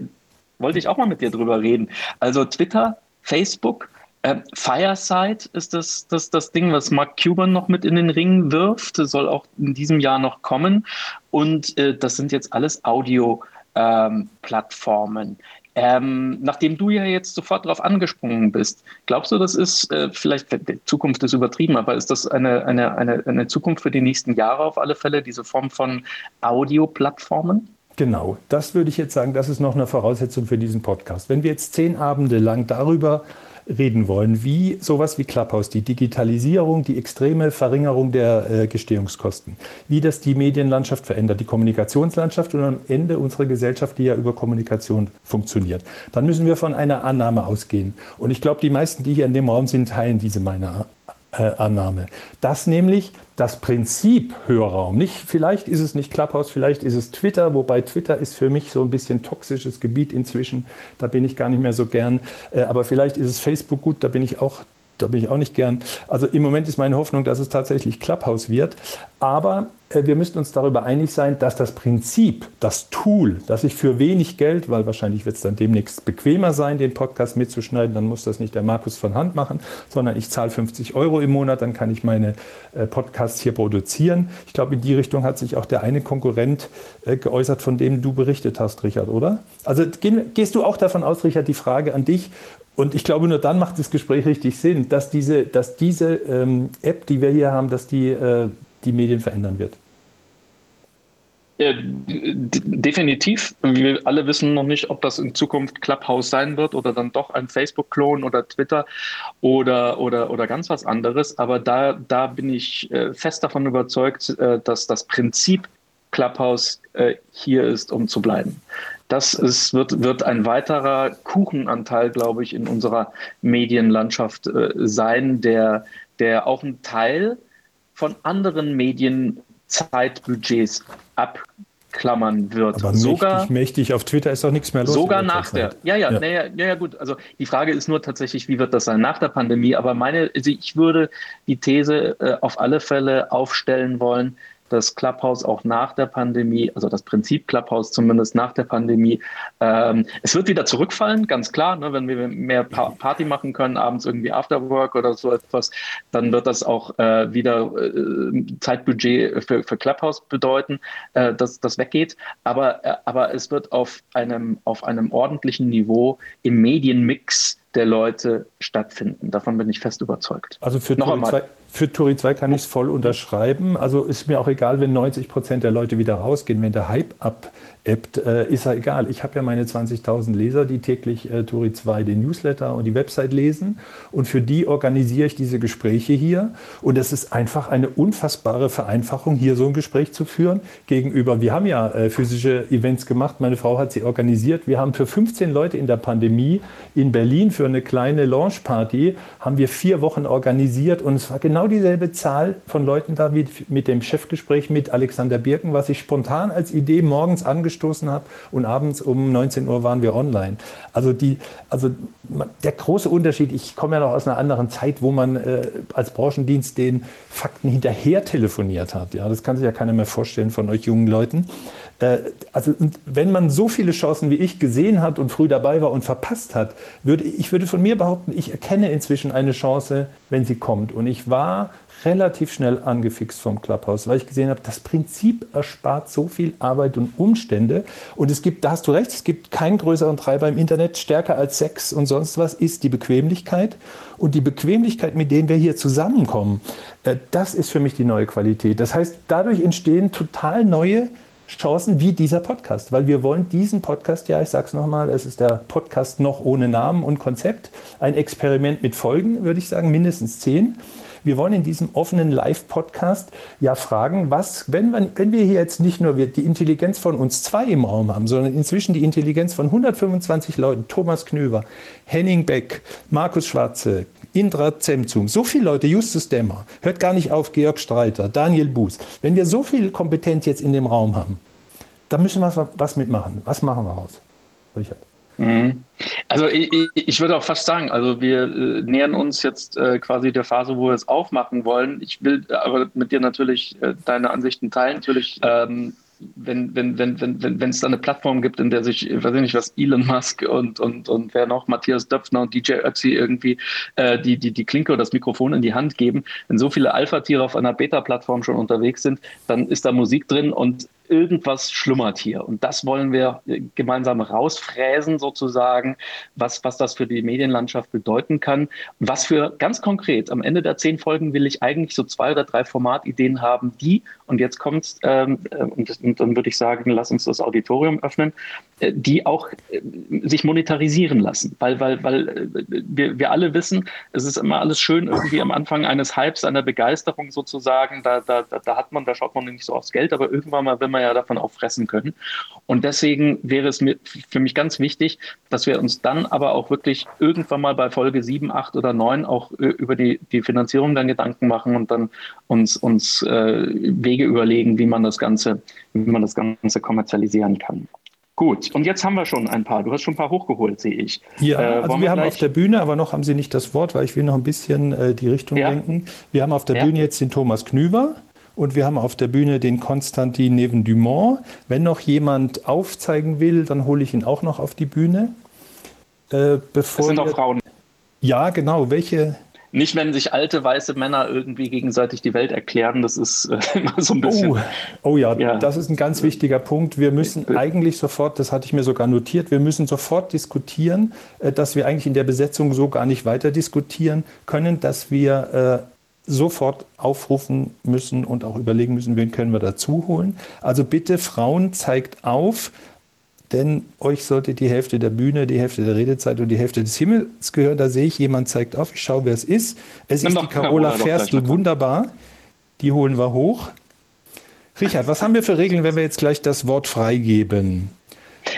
S4: wollte ich auch mal mit dir drüber reden. Also Twitter, Facebook, Äh, Fireside ist das, das, das Ding, was Mark Cuban noch mit in den Ring wirft. Das soll auch in diesem Jahr noch kommen. Und äh, das sind jetzt alles Audio-Plattformen. Ähm, ähm, nachdem du ja jetzt sofort darauf angesprungen bist, glaubst du, das ist äh, vielleicht, die Zukunft ist übertrieben, aber ist das eine, eine, eine, eine Zukunft für die nächsten Jahre auf alle Fälle, diese Form von Audioplattformen?
S3: Genau, das würde ich jetzt sagen, das ist noch eine Voraussetzung für diesen Podcast. Wenn wir jetzt zehn Abende lang darüber reden wollen, wie sowas wie Clubhouse, die Digitalisierung, die extreme Verringerung der äh, Gestehungskosten, wie das die Medienlandschaft verändert, die Kommunikationslandschaft und am Ende unsere Gesellschaft, die ja über Kommunikation funktioniert. Dann müssen wir von einer Annahme ausgehen. Und ich glaube, die meisten, die hier in dem Raum sind, teilen diese meine äh, Annahme. Dass nämlich das Prinzip Hörraum, nicht, vielleicht ist es nicht Clubhouse, vielleicht ist es Twitter, wobei Twitter ist für mich so ein bisschen toxisches Gebiet inzwischen, da bin ich gar nicht mehr so gern, äh, aber vielleicht ist es Facebook. Gut, da bin ich auch da bin ich auch nicht gern. Also im Moment ist meine Hoffnung, dass es tatsächlich Clubhouse wird. Aber äh, wir müssen uns darüber einig sein, dass das Prinzip, das Tool, das ich für wenig Geld, weil wahrscheinlich wird es dann demnächst bequemer sein, den Podcast mitzuschneiden, dann muss das nicht der Markus von Hand machen, sondern ich zahle 50 Euro im Monat, dann kann ich meine äh, Podcasts hier produzieren. Ich glaube, in die Richtung hat sich auch der eine Konkurrent äh, geäußert, von dem du berichtet hast, Richard, oder? Also gehst du auch davon aus, Richard, die Frage an dich, und ich glaube, nur dann macht das Gespräch richtig Sinn, dass diese, dass diese ähm, App, die wir hier haben, dass die äh, die Medien verändern wird.
S4: Ja, definitiv. Wir alle wissen noch nicht, ob das in Zukunft Clubhouse sein wird oder dann doch ein Facebook-Klon oder Twitter oder, oder, oder ganz was anderes. Aber da, da bin ich äh, fest davon überzeugt, äh, dass das Prinzip Clubhouse äh, hier ist, um zu bleiben. Das ist, wird, wird ein weiterer Kuchenanteil, glaube ich, in unserer Medienlandschaft äh, sein, der, der auch ein Teil von anderen Medienzeitbudgets abklammern wird.
S3: Aber sogar mächtig, mächtig auf Twitter ist doch nichts mehr los.
S4: Sogar nach der. Ja, ja, ja. Ja, ja, gut. Also die Frage ist nur tatsächlich, wie wird das sein nach der Pandemie? Aber meine, also ich würde die These äh, auf alle Fälle aufstellen wollen, dass Clubhouse auch nach der Pandemie, also das Prinzip Clubhouse zumindest nach der Pandemie, ähm, es wird wieder zurückfallen, ganz klar, ne, wenn wir mehr pa Party machen können, abends irgendwie Afterwork oder so etwas, dann wird das auch äh, wieder äh, Zeitbudget für, für Clubhouse bedeuten, äh, dass das weggeht. Aber, äh, aber es wird auf einem, auf einem ordentlichen Niveau im Medienmix der Leute stattfinden. Davon bin ich fest überzeugt.
S3: Also für Noch einmal. Für Turi 2 kann ich es voll unterschreiben. Also ist mir auch egal, wenn 90 Prozent der Leute wieder rausgehen, wenn der Hype ab ebbt, äh, ist ja egal. Ich habe ja meine 20.000 Leser, die täglich äh, Tori 2 den Newsletter und die Website lesen. Und für die organisiere ich diese Gespräche hier. Und es ist einfach eine unfassbare Vereinfachung, hier so ein Gespräch zu führen gegenüber. Wir haben ja äh, physische Events gemacht. Meine Frau hat sie organisiert. Wir haben für 15 Leute in der Pandemie in Berlin für eine kleine Launchparty haben wir vier Wochen organisiert. Und es war genau dieselbe Zahl von Leuten da wie mit dem Chefgespräch mit Alexander Birken, was ich spontan als Idee morgens angeschaut angestoßen habe und abends um 19 Uhr waren wir online. Also, die, also der große Unterschied, ich komme ja noch aus einer anderen Zeit, wo man äh, als Branchendienst den Fakten hinterher telefoniert hat. Ja, das kann sich ja keiner mehr vorstellen von euch jungen Leuten. Äh, also wenn man so viele Chancen wie ich gesehen hat und früh dabei war und verpasst hat, würde ich würde von mir behaupten, ich erkenne inzwischen eine Chance, wenn sie kommt. Und ich war relativ schnell angefixt vom Clubhouse, weil ich gesehen habe, das Prinzip erspart so viel Arbeit und Umstände. Und es gibt, da hast du recht, es gibt keinen größeren Treiber im Internet, stärker als Sex und sonst was, ist die Bequemlichkeit. Und die Bequemlichkeit, mit denen wir hier zusammenkommen, äh, das ist für mich die neue Qualität. Das heißt, dadurch entstehen total neue Chancen wie dieser Podcast, weil wir wollen diesen Podcast, ja, ich sage es nochmal, es ist der Podcast noch ohne Namen und Konzept, ein Experiment mit Folgen, würde ich sagen, mindestens zehn. Wir wollen in diesem offenen Live-Podcast ja fragen, was, wenn, wenn wir hier jetzt nicht nur die Intelligenz von uns zwei im Raum haben, sondern inzwischen die Intelligenz von 125 Leuten, Thomas Knöver, Henning Beck, Markus Schwarze, Indra Zemzum, so viele Leute, Justus Dämmer, hört gar nicht auf, Georg Streiter, Daniel Buß. Wenn wir so viel Kompetenz jetzt in dem Raum haben, dann müssen wir was mitmachen. Was machen wir raus? Richard.
S4: Mhm. Also ich, ich, würde auch fast sagen, also wir äh, nähern uns jetzt äh, quasi der Phase, wo wir es aufmachen wollen. Ich will aber mit dir natürlich äh, deine Ansichten teilen. Natürlich ähm, wenn wenn wenn wenn wenn wenn es da eine Plattform gibt, in der sich, weiß ich nicht was, Elon Musk und und und wer noch, Matthias Döpfner und DJ Ötzi irgendwie die die die Klinke oder das Mikrofon in die Hand geben, wenn so viele Alpha-Tiere auf einer Beta-Plattform schon unterwegs sind, dann ist da Musik drin und irgendwas schlummert hier. Und das wollen wir gemeinsam rausfräsen, sozusagen, was, was das für die Medienlandschaft bedeuten kann. Was für ganz konkret, am Ende der zehn Folgen will ich eigentlich so zwei oder drei Formatideen haben, die, und jetzt kommt, ähm, äh, und, und, dann würde ich sagen, lass uns das Auditorium öffnen, äh, die auch äh, sich monetarisieren lassen. Weil, weil, weil äh, wir, wir alle wissen, es ist immer alles schön irgendwie am Anfang eines Hypes, einer Begeisterung sozusagen, da, da, da hat man, da schaut man nicht so aufs Geld, aber irgendwann mal, wenn man ja davon auch fressen können. Und deswegen wäre es mir, für mich ganz wichtig, dass wir uns dann aber auch wirklich irgendwann mal bei Folge 7, 8 oder 9 auch über die, die Finanzierung dann Gedanken machen und dann uns, uns äh, Wege überlegen, wie man das Ganze, wie man das Ganze kommerzialisieren kann. Gut, und jetzt haben wir schon ein paar. Du hast schon ein paar hochgeholt, sehe ich.
S3: Ja, äh, also wir, haben auf der Bühne, aber noch haben Sie nicht das Wort, weil ich will noch ein bisschen äh, die Richtung ja. lenken. Wir haben auf der ja. Bühne jetzt den Thomas Knüver und wir haben auf der Bühne den Konstantin Neven Dumont. Wenn noch jemand aufzeigen will, dann hole ich ihn auch noch auf die Bühne.
S4: Äh, bevor das sind auch Frauen.
S3: Ja, genau. Welche?
S4: Nicht, wenn sich alte weiße Männer irgendwie gegenseitig die Welt erklären. Das ist äh, immer so ein bisschen.
S3: Oh, oh ja, ja, das ist ein ganz wichtiger Punkt. Wir müssen eigentlich sofort, das hatte ich mir sogar notiert, wir müssen sofort diskutieren, äh, dass wir eigentlich in der Besetzung so gar nicht weiter diskutieren können, dass wir äh, sofort aufrufen müssen und auch überlegen müssen, wen können wir dazu holen. Also bitte Frauen zeigt auf, denn euch sollte die Hälfte der Bühne, die Hälfte der Redezeit und die Hälfte des Himmels gehören. Da sehe ich, jemand zeigt auf. Ich schaue, wer es ist. Es Nimm ist die Carola Ferstl, wunderbar. Die holen wir hoch. Richard, was haben wir für Regeln, wenn wir jetzt gleich das Wort freigeben?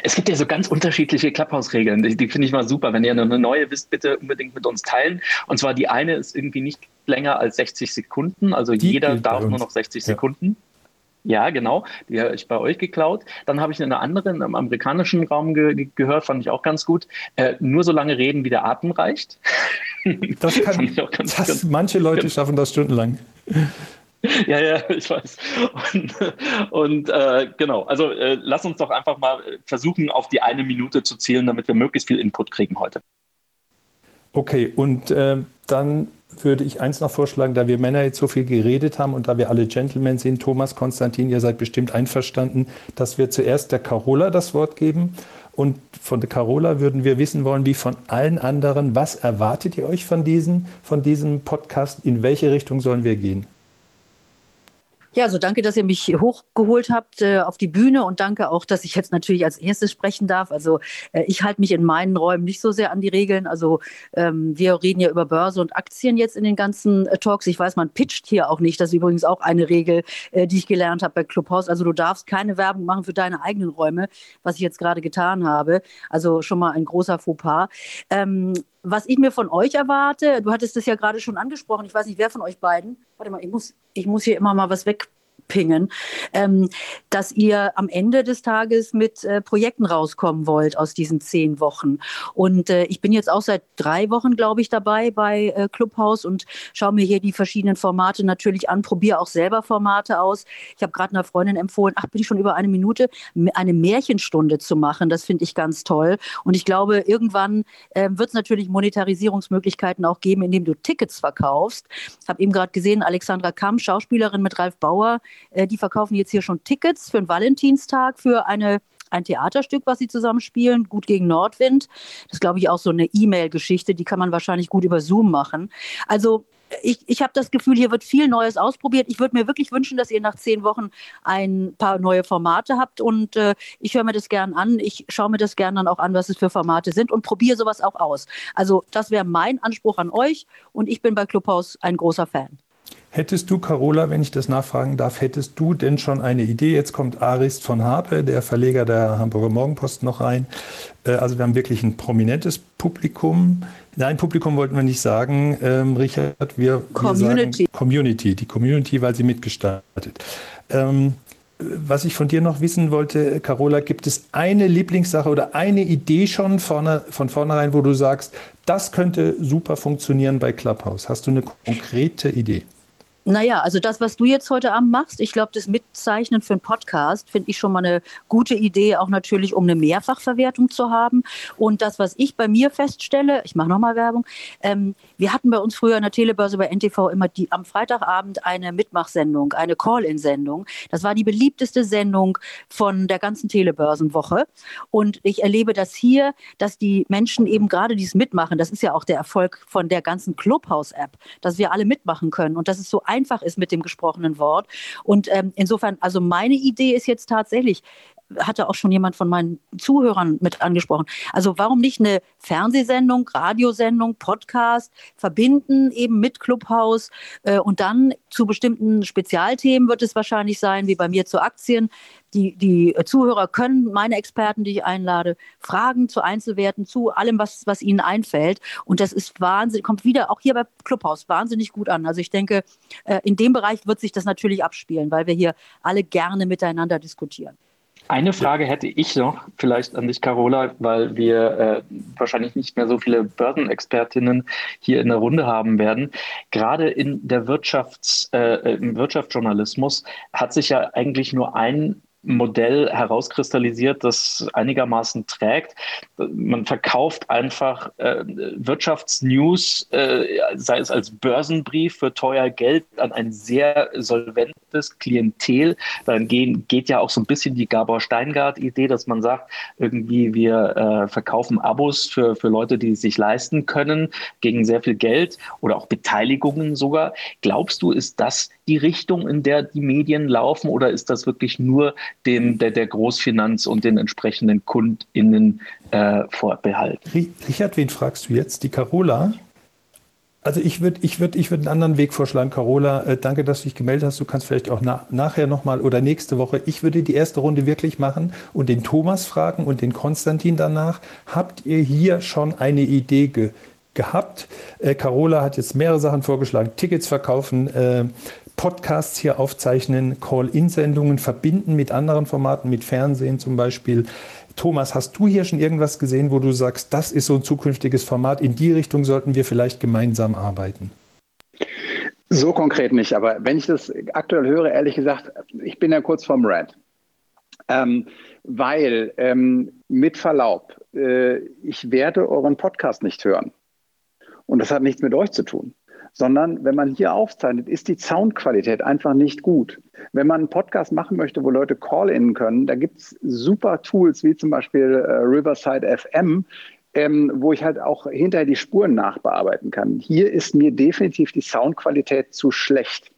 S4: Es gibt ja so ganz unterschiedliche Clubhouse-Regeln. Die, die finde ich mal super. Wenn ihr eine neue wisst, bitte unbedingt mit uns teilen. Und zwar die eine ist irgendwie nicht länger als 60 Sekunden. Also die jeder darf nur noch 60 ja. Sekunden. Ja, genau. Die habe ich bei euch geklaut. Dann habe ich in einer anderen, im amerikanischen Raum ge gehört, fand ich auch ganz gut. Äh, nur so lange reden, wie der Atem reicht.
S3: Das kann ich auch ganz, das, ganz, Manche Leute schaffen das stundenlang.
S4: Ja, ja, ich weiß. Und, und äh, genau, also äh, lass uns doch einfach mal versuchen, auf die eine Minute zu zielen, damit wir möglichst viel Input kriegen heute.
S3: Okay, und äh, dann würde ich eins noch vorschlagen, da wir Männer jetzt so viel geredet haben und da wir alle Gentlemen sind, Thomas, Konstantin, ihr seid bestimmt einverstanden, dass wir zuerst der Carola das Wort geben. Und von der Carola würden wir wissen wollen, wie von allen anderen, was erwartet ihr euch von, diesen, von diesem Podcast? In welche Richtung sollen wir gehen?
S5: Ja, also danke, dass ihr mich hochgeholt habt äh, auf die Bühne und danke auch, dass ich jetzt natürlich als erstes sprechen darf. Also äh, ich halte mich in meinen Räumen nicht so sehr an die Regeln. Also ähm, wir reden ja über Börse und Aktien jetzt in den ganzen äh, Talks. Ich weiß, man pitcht hier auch nicht. Das ist übrigens auch eine Regel, äh, die ich gelernt habe bei Clubhouse. Also du darfst keine Werbung machen für deine eigenen Räume, was ich jetzt gerade getan habe. Also schon mal ein großer Fauxpas. Ähm, was ich mir von euch erwarte, du hattest es ja gerade schon angesprochen, ich weiß nicht, wer von euch beiden, warte mal, ich muss, ich muss hier immer mal was weg pingen, ähm, dass ihr am Ende des Tages mit äh, Projekten rauskommen wollt aus diesen zehn Wochen. Und äh, ich bin jetzt auch seit drei Wochen, glaube ich, dabei bei äh, Clubhouse und schaue mir hier die verschiedenen Formate natürlich an, probiere auch selber Formate aus. Ich habe gerade einer Freundin empfohlen, ach, bin ich schon über eine Minute, eine Märchenstunde zu machen. Das finde ich ganz toll. Und ich glaube, irgendwann äh, wird es natürlich Monetarisierungsmöglichkeiten auch geben, indem du Tickets verkaufst. Ich habe eben gerade gesehen, Alexandra Kamm, Schauspielerin mit Ralf Bauer, äh, die verkaufen jetzt hier schon Tickets für den Valentinstag für eine ein Theaterstück, was sie zusammen spielen, gut gegen Nordwind. Das ist, glaube ich, auch so eine E-Mail-Geschichte, die kann man wahrscheinlich gut über Zoom machen. Also ich, ich habe das Gefühl, hier wird viel Neues ausprobiert. Ich würde mir wirklich wünschen, dass ihr nach zehn Wochen ein paar neue Formate habt und äh, ich höre mir das gern an. Ich schaue mir das gern dann auch an, was es für Formate sind und probiere sowas auch aus. Also das wäre mein Anspruch an euch und ich bin bei Clubhouse ein großer Fan.
S3: Hättest du, Carola, wenn ich das nachfragen darf, hättest du denn schon eine Idee? Jetzt kommt Arist von Harpe, der Verleger der Hamburger Morgenpost, noch rein. Äh, also wir haben wirklich ein prominentes Publikum. Nein, Publikum wollten wir nicht sagen, ähm, Richard. Wir,
S5: Community.
S3: Wir sagen Community, die Community, weil sie mitgestaltet. Ähm, was ich von dir noch wissen wollte, Carola, gibt es eine Lieblingssache oder eine Idee schon vorne, von vornherein, wo du sagst, das könnte super funktionieren bei Clubhouse? Hast du eine konkrete Idee?
S5: Naja, also das, was du jetzt heute Abend machst, ich glaube, das Mitzeichnen für einen Podcast finde ich schon mal eine gute Idee, auch natürlich, um eine Mehrfachverwertung zu haben. Und das, was ich bei mir feststelle, ich mache nochmal Werbung, ähm, wir hatten bei uns früher in der Telebörse bei NTV immer die am Freitagabend eine Mitmachsendung, eine Call-in-Sendung. Das war die beliebteste Sendung von der ganzen Telebörsenwoche. Und ich erlebe das hier, dass die Menschen eben gerade dieses Mitmachen, das ist ja auch der Erfolg von der ganzen Clubhouse-App, dass wir alle mitmachen können und dass es so einfach ist mit dem gesprochenen Wort. Und ähm, insofern, also meine Idee ist jetzt tatsächlich, hatte auch schon jemand von meinen Zuhörern mit angesprochen. Also warum nicht eine Fernsehsendung, Radiosendung, Podcast verbinden eben mit Clubhouse äh, und dann zu bestimmten Spezialthemen wird es wahrscheinlich sein, wie bei mir zu Aktien. Die, die Zuhörer können meine Experten, die ich einlade, fragen zu Einzelwerten, zu allem, was, was ihnen einfällt. Und das ist wahnsinnig, kommt wieder auch hier bei Clubhouse wahnsinnig gut an. Also ich denke, äh, in dem Bereich wird sich das natürlich abspielen, weil wir hier alle gerne miteinander diskutieren.
S4: Eine Frage hätte ich noch, vielleicht an dich, Carola, weil wir äh, wahrscheinlich nicht mehr so viele Börsenexpertinnen hier in der Runde haben werden. Gerade in der Wirtschafts-, äh, im Wirtschaftsjournalismus hat sich ja eigentlich nur ein Modell herauskristallisiert, das einigermaßen trägt. Man verkauft einfach äh, Wirtschaftsnews, äh, sei es als Börsenbrief für teuer Geld an ein sehr solventes Klientel. Dann gehen, geht ja auch so ein bisschen die Gabor Steingart-Idee, dass man sagt, irgendwie wir äh, verkaufen Abos für, für Leute, die es sich leisten können, gegen sehr viel Geld oder auch Beteiligungen sogar. Glaubst du, ist das die Richtung, in der die Medien laufen oder ist das wirklich nur dem, der, der Großfinanz und den entsprechenden KundInnen äh, vorbehalten.
S3: Richard, wen fragst du jetzt? Die Carola? Also ich würde ich würd, ich würd einen anderen Weg vorschlagen, Carola. Äh, danke, dass du dich gemeldet hast. Du kannst vielleicht auch na, nachher nochmal oder nächste Woche. Ich würde die erste Runde wirklich machen und den Thomas fragen und den Konstantin danach. Habt ihr hier schon eine Idee ge gehabt? Äh, Carola hat jetzt mehrere Sachen vorgeschlagen. Tickets verkaufen, äh, Podcasts hier aufzeichnen, Call-in-Sendungen verbinden mit anderen Formaten, mit Fernsehen zum Beispiel. Thomas, hast du hier schon irgendwas gesehen, wo du sagst, das ist so ein zukünftiges Format, in die Richtung sollten wir vielleicht gemeinsam arbeiten?
S6: So konkret nicht, aber wenn ich das aktuell höre, ehrlich gesagt, ich bin ja kurz vorm Red. Ähm, weil, ähm, mit Verlaub, äh, ich werde euren Podcast nicht hören. Und das hat nichts mit euch zu tun sondern wenn man hier aufzeichnet, ist die Soundqualität einfach nicht gut. Wenn man einen Podcast machen möchte, wo Leute Call-in können, da gibt es super Tools wie zum Beispiel äh, Riverside FM, ähm, wo ich halt auch hinterher die Spuren nachbearbeiten kann. Hier ist mir definitiv die Soundqualität zu schlecht.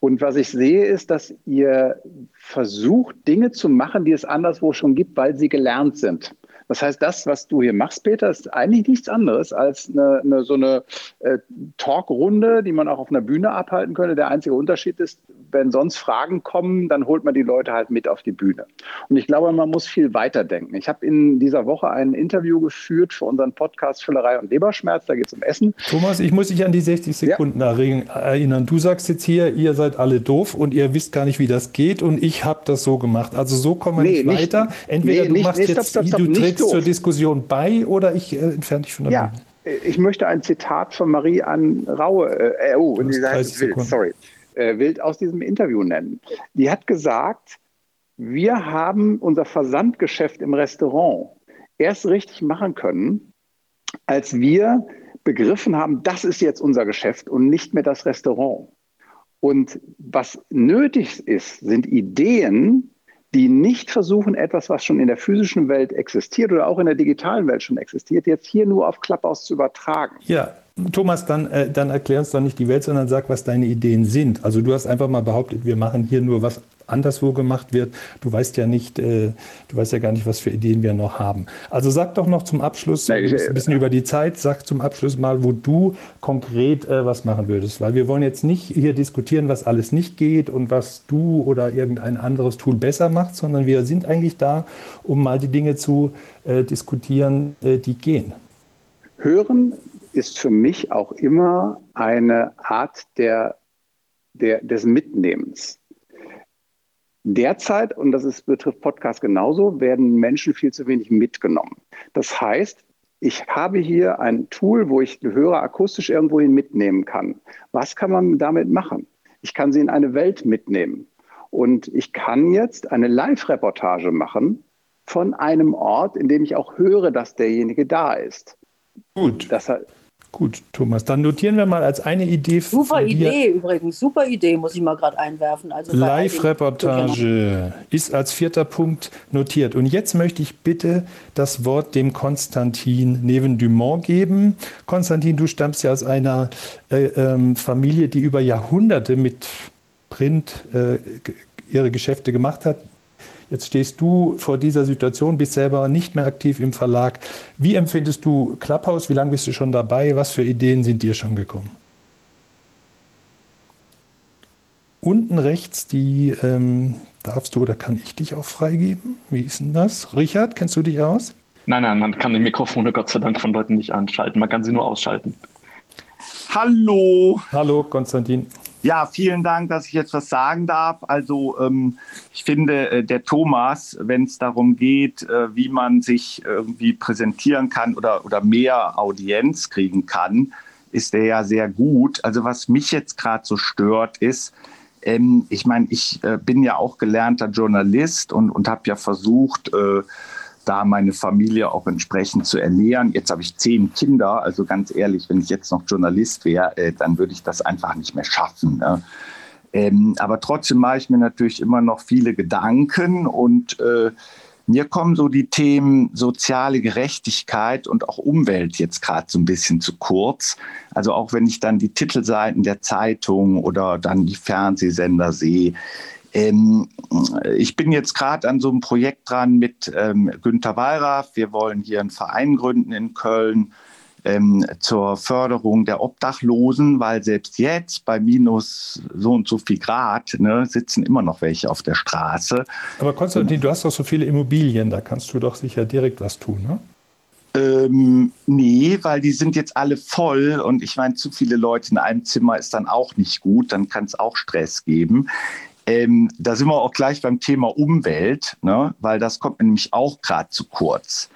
S6: Und was ich sehe, ist, dass ihr versucht, Dinge zu machen, die es anderswo schon gibt, weil sie gelernt sind. Das heißt, das, was du hier machst, Peter, ist eigentlich nichts anderes als eine, eine, so eine äh, Talkrunde, die man auch auf einer Bühne abhalten könnte. Der einzige Unterschied ist, wenn sonst Fragen kommen, dann holt man die Leute halt mit auf die Bühne. Und ich glaube, man muss viel weiter denken. Ich habe in dieser Woche ein Interview geführt für unseren Podcast Füllerei und Leberschmerz. Da geht es um Essen.
S3: Thomas, ich muss dich an die 60 Sekunden ja. erinnern. Du sagst jetzt hier, ihr seid alle doof und ihr wisst gar nicht, wie das geht und ich habe das so gemacht. Also so kommen wir nee, nicht weiter. Entweder nee, du nicht, machst nee, jetzt, stopp, stopp, du trägst zur Diskussion bei oder ich äh, entferne dich von der
S6: ja. Bühne. Ich möchte ein Zitat von Marie Ann Raue, äh, oh, Wild, sorry, äh, Wild aus diesem Interview nennen. Die hat gesagt, wir haben unser Versandgeschäft im Restaurant erst richtig machen können, als wir begriffen haben, das ist jetzt unser Geschäft und nicht mehr das Restaurant. Und was nötig ist, sind Ideen, die nicht versuchen, etwas, was schon in der physischen Welt existiert oder auch in der digitalen Welt schon existiert, jetzt hier nur auf Clubhouse zu übertragen.
S3: Ja, Thomas, dann, äh, dann erklär uns doch nicht die Welt, sondern sag, was deine Ideen sind. Also du hast einfach mal behauptet, wir machen hier nur was anderswo gemacht wird. Du weißt ja nicht, äh, du weißt ja gar nicht, was für Ideen wir noch haben. Also sag doch noch zum Abschluss, Nein, ich, ein bisschen über die Zeit, sag zum Abschluss mal, wo du konkret äh, was machen würdest. Weil wir wollen jetzt nicht hier diskutieren, was alles nicht geht und was du oder irgendein anderes Tool besser macht, sondern wir sind eigentlich da, um mal die Dinge zu äh, diskutieren, äh, die gehen.
S6: Hören ist für mich auch immer eine Art der, der, des Mitnehmens. Derzeit, und das ist, betrifft Podcast genauso, werden Menschen viel zu wenig mitgenommen. Das heißt, ich habe hier ein Tool, wo ich Hörer akustisch irgendwohin mitnehmen kann. Was kann man damit machen? ich kann sie in eine Welt mitnehmen. Und ich kann jetzt eine Live-Reportage machen von einem Ort, in dem ich auch höre, dass derjenige da ist.
S3: Gut. Das, Gut, Thomas, dann notieren wir mal als eine Idee.
S5: Super Idee übrigens, super Idee, muss ich mal gerade einwerfen.
S3: Also Live-Reportage ist als vierter Punkt notiert. Und jetzt möchte ich bitte das Wort dem Konstantin Neven-Dumont geben. Konstantin, du stammst ja aus einer äh, ähm, Familie, die über Jahrhunderte mit Print äh, ihre Geschäfte gemacht hat. Jetzt stehst du vor dieser Situation, bist selber nicht mehr aktiv im Verlag. Wie empfindest du Clubhouse? Wie lange bist du schon dabei? Was für Ideen sind dir schon gekommen? Unten rechts, die ähm, darfst du oder kann ich dich auch freigeben? Wie ist denn das? Richard, kennst du dich aus?
S4: Nein, nein, man kann die Mikrofone Gott sei Dank von Leuten nicht anschalten. Man kann sie nur ausschalten.
S7: Hallo.
S3: Hallo, Konstantin.
S7: Ja, vielen Dank, dass ich jetzt was sagen darf. Also ähm, ich finde, äh, der Thomas, wenn es darum geht, äh, wie man sich irgendwie präsentieren kann oder, oder mehr Audienz kriegen kann, ist der ja sehr gut. Also was mich jetzt gerade so stört, ist, ähm, ich meine, ich äh, bin ja auch gelernter Journalist und, und habe ja versucht, äh, da meine Familie auch entsprechend zu ernähren. Jetzt habe ich zehn Kinder, also ganz ehrlich, wenn ich jetzt noch Journalist wäre, äh, dann würde ich das einfach nicht mehr schaffen. Ne? Ähm, aber trotzdem mache ich mir natürlich immer noch viele Gedanken und äh, mir kommen so die Themen soziale Gerechtigkeit und auch Umwelt jetzt gerade so ein bisschen zu kurz. Also auch wenn ich dann die Titelseiten der Zeitung oder dann die Fernsehsender sehe, ähm, ich bin jetzt gerade an so einem Projekt dran mit ähm, Günter Wallraff. Wir wollen hier einen Verein gründen in Köln ähm, zur Förderung der Obdachlosen, weil selbst jetzt bei minus so und so viel Grad ne, sitzen immer noch welche auf der Straße.
S3: Aber Konstantin, du hast doch so viele Immobilien, da kannst du doch sicher direkt was tun, ne?
S7: Ähm, nee, weil die sind jetzt alle voll und ich meine, zu viele Leute in einem Zimmer ist dann auch nicht gut, dann kann es auch Stress geben. Ähm, da sind wir auch gleich beim Thema Umwelt, ne? weil das kommt nämlich auch gerade zu kurz.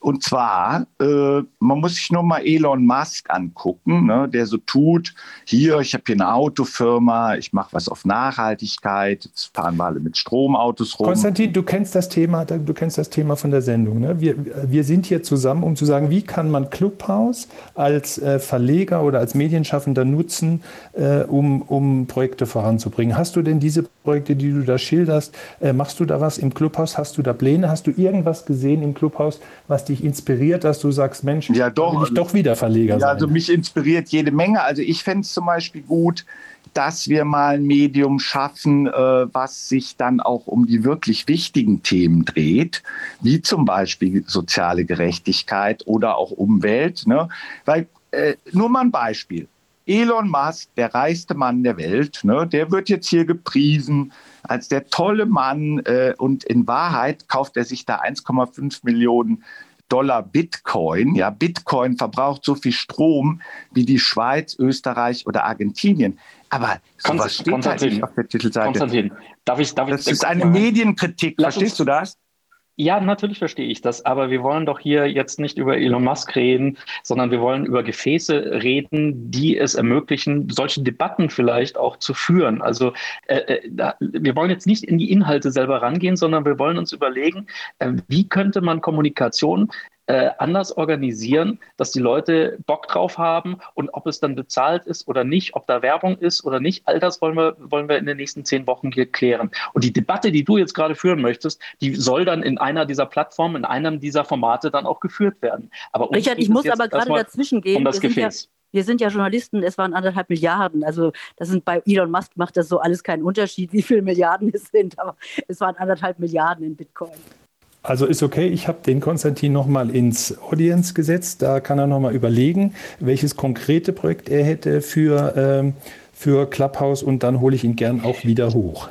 S7: Und zwar, äh, man muss sich nur mal Elon Musk angucken, ne, der so tut, hier, ich habe hier eine Autofirma, ich mache was auf Nachhaltigkeit, jetzt fahren wir alle mit Stromautos rum.
S3: Konstantin, du kennst das Thema, du kennst das Thema von der Sendung. Ne? Wir, wir sind hier zusammen, um zu sagen, wie kann man Clubhouse als äh, Verleger oder als Medienschaffender nutzen, äh, um, um Projekte voranzubringen. Hast du denn diese Projekte, die du da schilderst, äh, machst du da was im Clubhaus? Hast du da Pläne? Hast du irgendwas gesehen im Clubhaus, was dich inspiriert, dass du sagst, Mensch,
S7: ja, doch, will
S3: ich doch wieder Verleger ja,
S7: sein? Also mich inspiriert jede Menge. Also ich fände es zum Beispiel gut, dass wir mal ein Medium schaffen, äh, was sich dann auch um die wirklich wichtigen Themen dreht, wie zum Beispiel soziale Gerechtigkeit oder auch Umwelt. Ne? Weil, äh, nur mal ein Beispiel. Elon Musk, der reichste Mann der Welt, ne, der wird jetzt hier gepriesen als der tolle Mann äh, und in Wahrheit kauft er sich da 1,5 Millionen Dollar Bitcoin. Ja, Bitcoin verbraucht so viel Strom wie die Schweiz, Österreich oder Argentinien. Aber
S4: sowas steht halt nicht auf der Titelseite. Konstantin,
S7: darf ich, darf ich, das ist eine Medienkritik. Verstehst du das?
S4: Ja, natürlich verstehe ich das, aber wir wollen doch hier jetzt nicht über Elon Musk reden, sondern wir wollen über Gefäße reden, die es ermöglichen, solche Debatten vielleicht auch zu führen. Also äh, äh wir wollen jetzt nicht in die Inhalte selber rangehen, sondern wir wollen uns überlegen, äh, wie könnte man Kommunikation äh, anders organisieren, dass die Leute Bock drauf haben und ob es dann bezahlt ist oder nicht, ob da Werbung ist oder nicht, all das wollen wir, wollen wir in den nächsten zehn Wochen hier klären. Und die Debatte, die du jetzt gerade führen möchtest, die soll dann in einer dieser Plattformen, in einem dieser Formate dann auch geführt werden.
S5: Aber Richard, ich muss aber gerade dazwischen gehen.
S4: Um das
S5: wir
S4: Gefäß.
S5: Sind ja, wir sind ja Journalisten, es waren anderthalb Milliarden. Also das sind bei Elon Musk macht das so alles keinen Unterschied, wie viele Milliarden es sind, aber es waren anderthalb Milliarden in Bitcoin.
S3: Also ist okay, ich habe den Konstantin nochmal ins Audience gesetzt. Da kann er nochmal überlegen, welches konkrete Projekt er hätte für, ähm, für Clubhouse und dann hole ich ihn gern auch wieder hoch.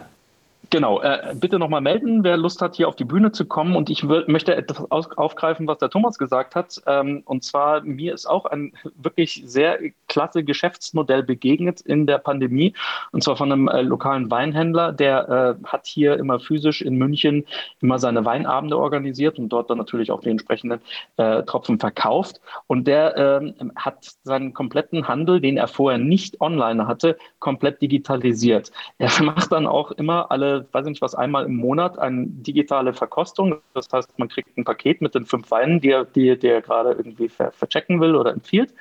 S4: Genau, äh, bitte nochmal melden, wer Lust hat, hier auf die Bühne zu kommen. Und ich möchte etwas aufgreifen, was der Thomas gesagt hat. Ähm, und zwar, mir ist auch ein wirklich sehr klasse Geschäftsmodell begegnet in der Pandemie. Und zwar von einem äh, lokalen Weinhändler, der äh, hat hier immer physisch in München immer seine Weinabende organisiert und dort dann natürlich auch die entsprechenden äh, Tropfen verkauft. Und der ähm, hat seinen kompletten Handel, den er vorher nicht online hatte, komplett digitalisiert. Er macht dann auch immer alle, weiß ich nicht was, einmal im Monat eine digitale Verkostung. Das heißt, man kriegt ein Paket mit den fünf Weinen, die er, die, die er gerade irgendwie ver verchecken will oder empfiehlt.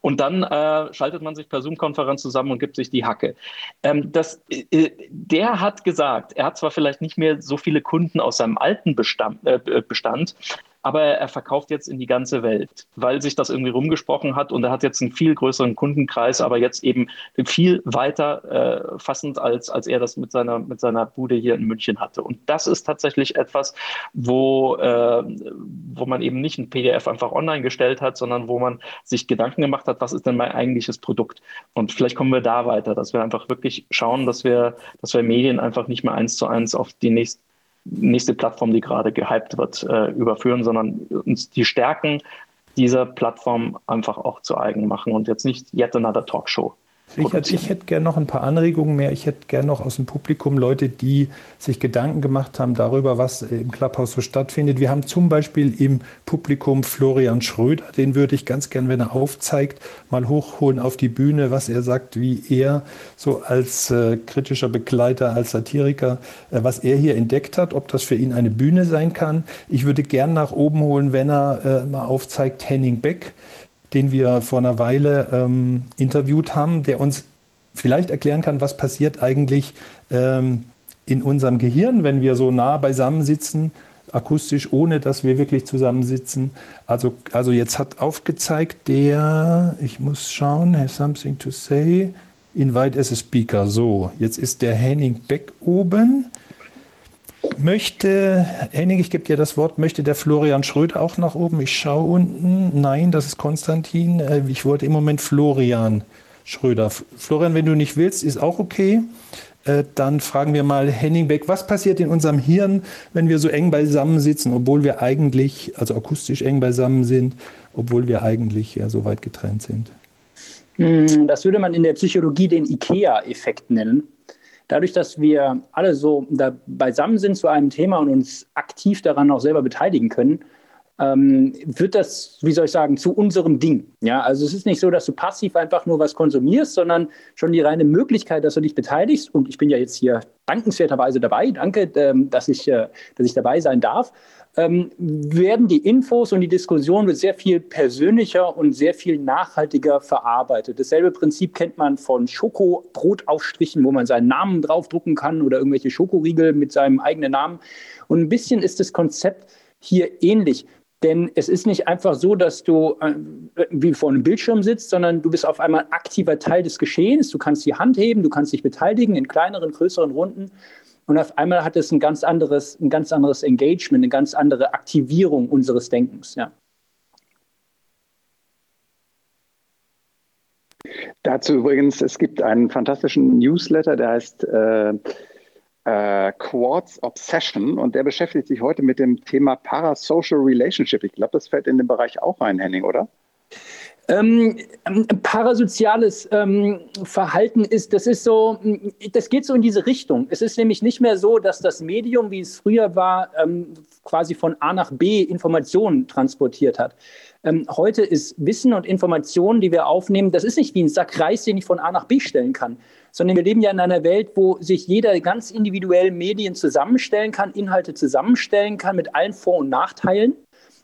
S4: Und dann äh, schaltet man sich per Zoom-Konferenz zusammen und gibt sich die Hacke. Ähm, das, äh, der hat gesagt, er hat zwar vielleicht nicht mehr so viele Kunden aus seinem alten Bestand, äh, Bestand aber er verkauft jetzt in die ganze Welt, weil sich das irgendwie rumgesprochen hat und er hat jetzt einen viel größeren Kundenkreis, aber jetzt eben viel weiter äh, fassend, als, als er das mit seiner, mit seiner Bude hier in München hatte. Und das ist tatsächlich etwas, wo, äh, wo man eben nicht ein PDF einfach online gestellt hat, sondern wo man sich Gedanken gemacht hat, was ist denn mein eigentliches Produkt? Und vielleicht kommen wir da weiter, dass wir einfach wirklich schauen, dass wir, dass wir Medien einfach nicht mehr eins zu eins auf die nächsten nächste Plattform, die gerade gehypt wird, äh, überführen, sondern uns die Stärken dieser Plattform einfach auch zu eigen machen und jetzt nicht yet another Talkshow.
S3: Richard, ich hätte gerne noch ein paar Anregungen mehr. Ich hätte gerne noch aus dem Publikum Leute, die sich Gedanken gemacht haben darüber, was im Clubhouse so stattfindet. Wir haben zum Beispiel im Publikum Florian Schröder. Den würde ich ganz gern, wenn er aufzeigt, mal hochholen auf die Bühne, was er sagt, wie er so als äh, kritischer Begleiter, als Satiriker, äh, was er hier entdeckt hat, ob das für ihn eine Bühne sein kann. Ich würde gern nach oben holen, wenn er äh, mal aufzeigt, Henning Beck den wir vor einer Weile ähm, interviewt haben, der uns vielleicht erklären kann, was passiert eigentlich ähm, in unserem Gehirn, wenn wir so nah beisammen sitzen, akustisch, ohne dass wir wirklich zusammensitzen. Also, also jetzt hat aufgezeigt der, ich muss schauen, has something to say, invite as a speaker. So, jetzt ist der Henning Beck oben. Möchte, Henning, ich gebe dir das Wort, möchte der Florian Schröder auch nach oben? Ich schaue unten. Nein, das ist Konstantin. Äh, ich wollte im Moment Florian Schröder. Florian, wenn du nicht willst, ist auch okay. Äh, dann fragen wir mal Henning Beck, was passiert in unserem Hirn, wenn wir so eng beisammen sitzen, obwohl wir eigentlich, also akustisch eng beisammen sind, obwohl wir eigentlich ja so weit getrennt sind?
S8: Hm, das würde man in der Psychologie den IKEA-Effekt nennen. Dadurch, dass wir alle so da beisammen sind zu einem Thema und uns aktiv daran auch selber beteiligen können, ähm, wird das, wie soll ich sagen, zu unserem Ding. Ja, also es ist nicht so, dass du passiv einfach nur was konsumierst, sondern schon die reine Möglichkeit, dass du dich beteiligst. Und ich bin ja jetzt hier dankenswerterweise dabei. Danke, ähm, dass, ich, äh, dass ich dabei sein darf ähm, werden die Infos und die Diskussion wird sehr viel persönlicher und sehr viel nachhaltiger verarbeitet. Dasselbe Prinzip kennt man von Schokobrotaufstrichen, wo man seinen Namen draufdrucken kann oder irgendwelche Schokoriegel mit seinem eigenen Namen. Und ein bisschen ist das Konzept hier ähnlich. Denn es ist nicht einfach so, dass du äh, wie vor einem Bildschirm sitzt, sondern du bist auf einmal aktiver Teil des Geschehens. Du kannst die Hand heben, du kannst dich beteiligen in kleineren, größeren Runden. Und auf einmal hat es ein ganz anderes, ein ganz anderes Engagement, eine ganz andere Aktivierung unseres Denkens. Ja.
S6: Dazu übrigens, es gibt einen fantastischen Newsletter, der heißt äh, äh, Quartz Obsession und der beschäftigt sich heute mit dem Thema Parasocial Relationship. Ich glaube, das fällt in den Bereich auch rein, Henning, oder?
S8: Ähm, parasoziales ähm, Verhalten ist, das ist so, das geht so in diese Richtung. Es ist nämlich nicht mehr so, dass das Medium, wie es früher war, ähm, quasi von A nach B Informationen transportiert hat. Ähm, heute ist Wissen und Informationen, die wir aufnehmen, das ist nicht wie ein Sack Reis, den ich von A nach B stellen kann, sondern wir leben ja in einer Welt, wo sich jeder ganz individuell Medien zusammenstellen kann, Inhalte zusammenstellen kann mit allen Vor- und Nachteilen.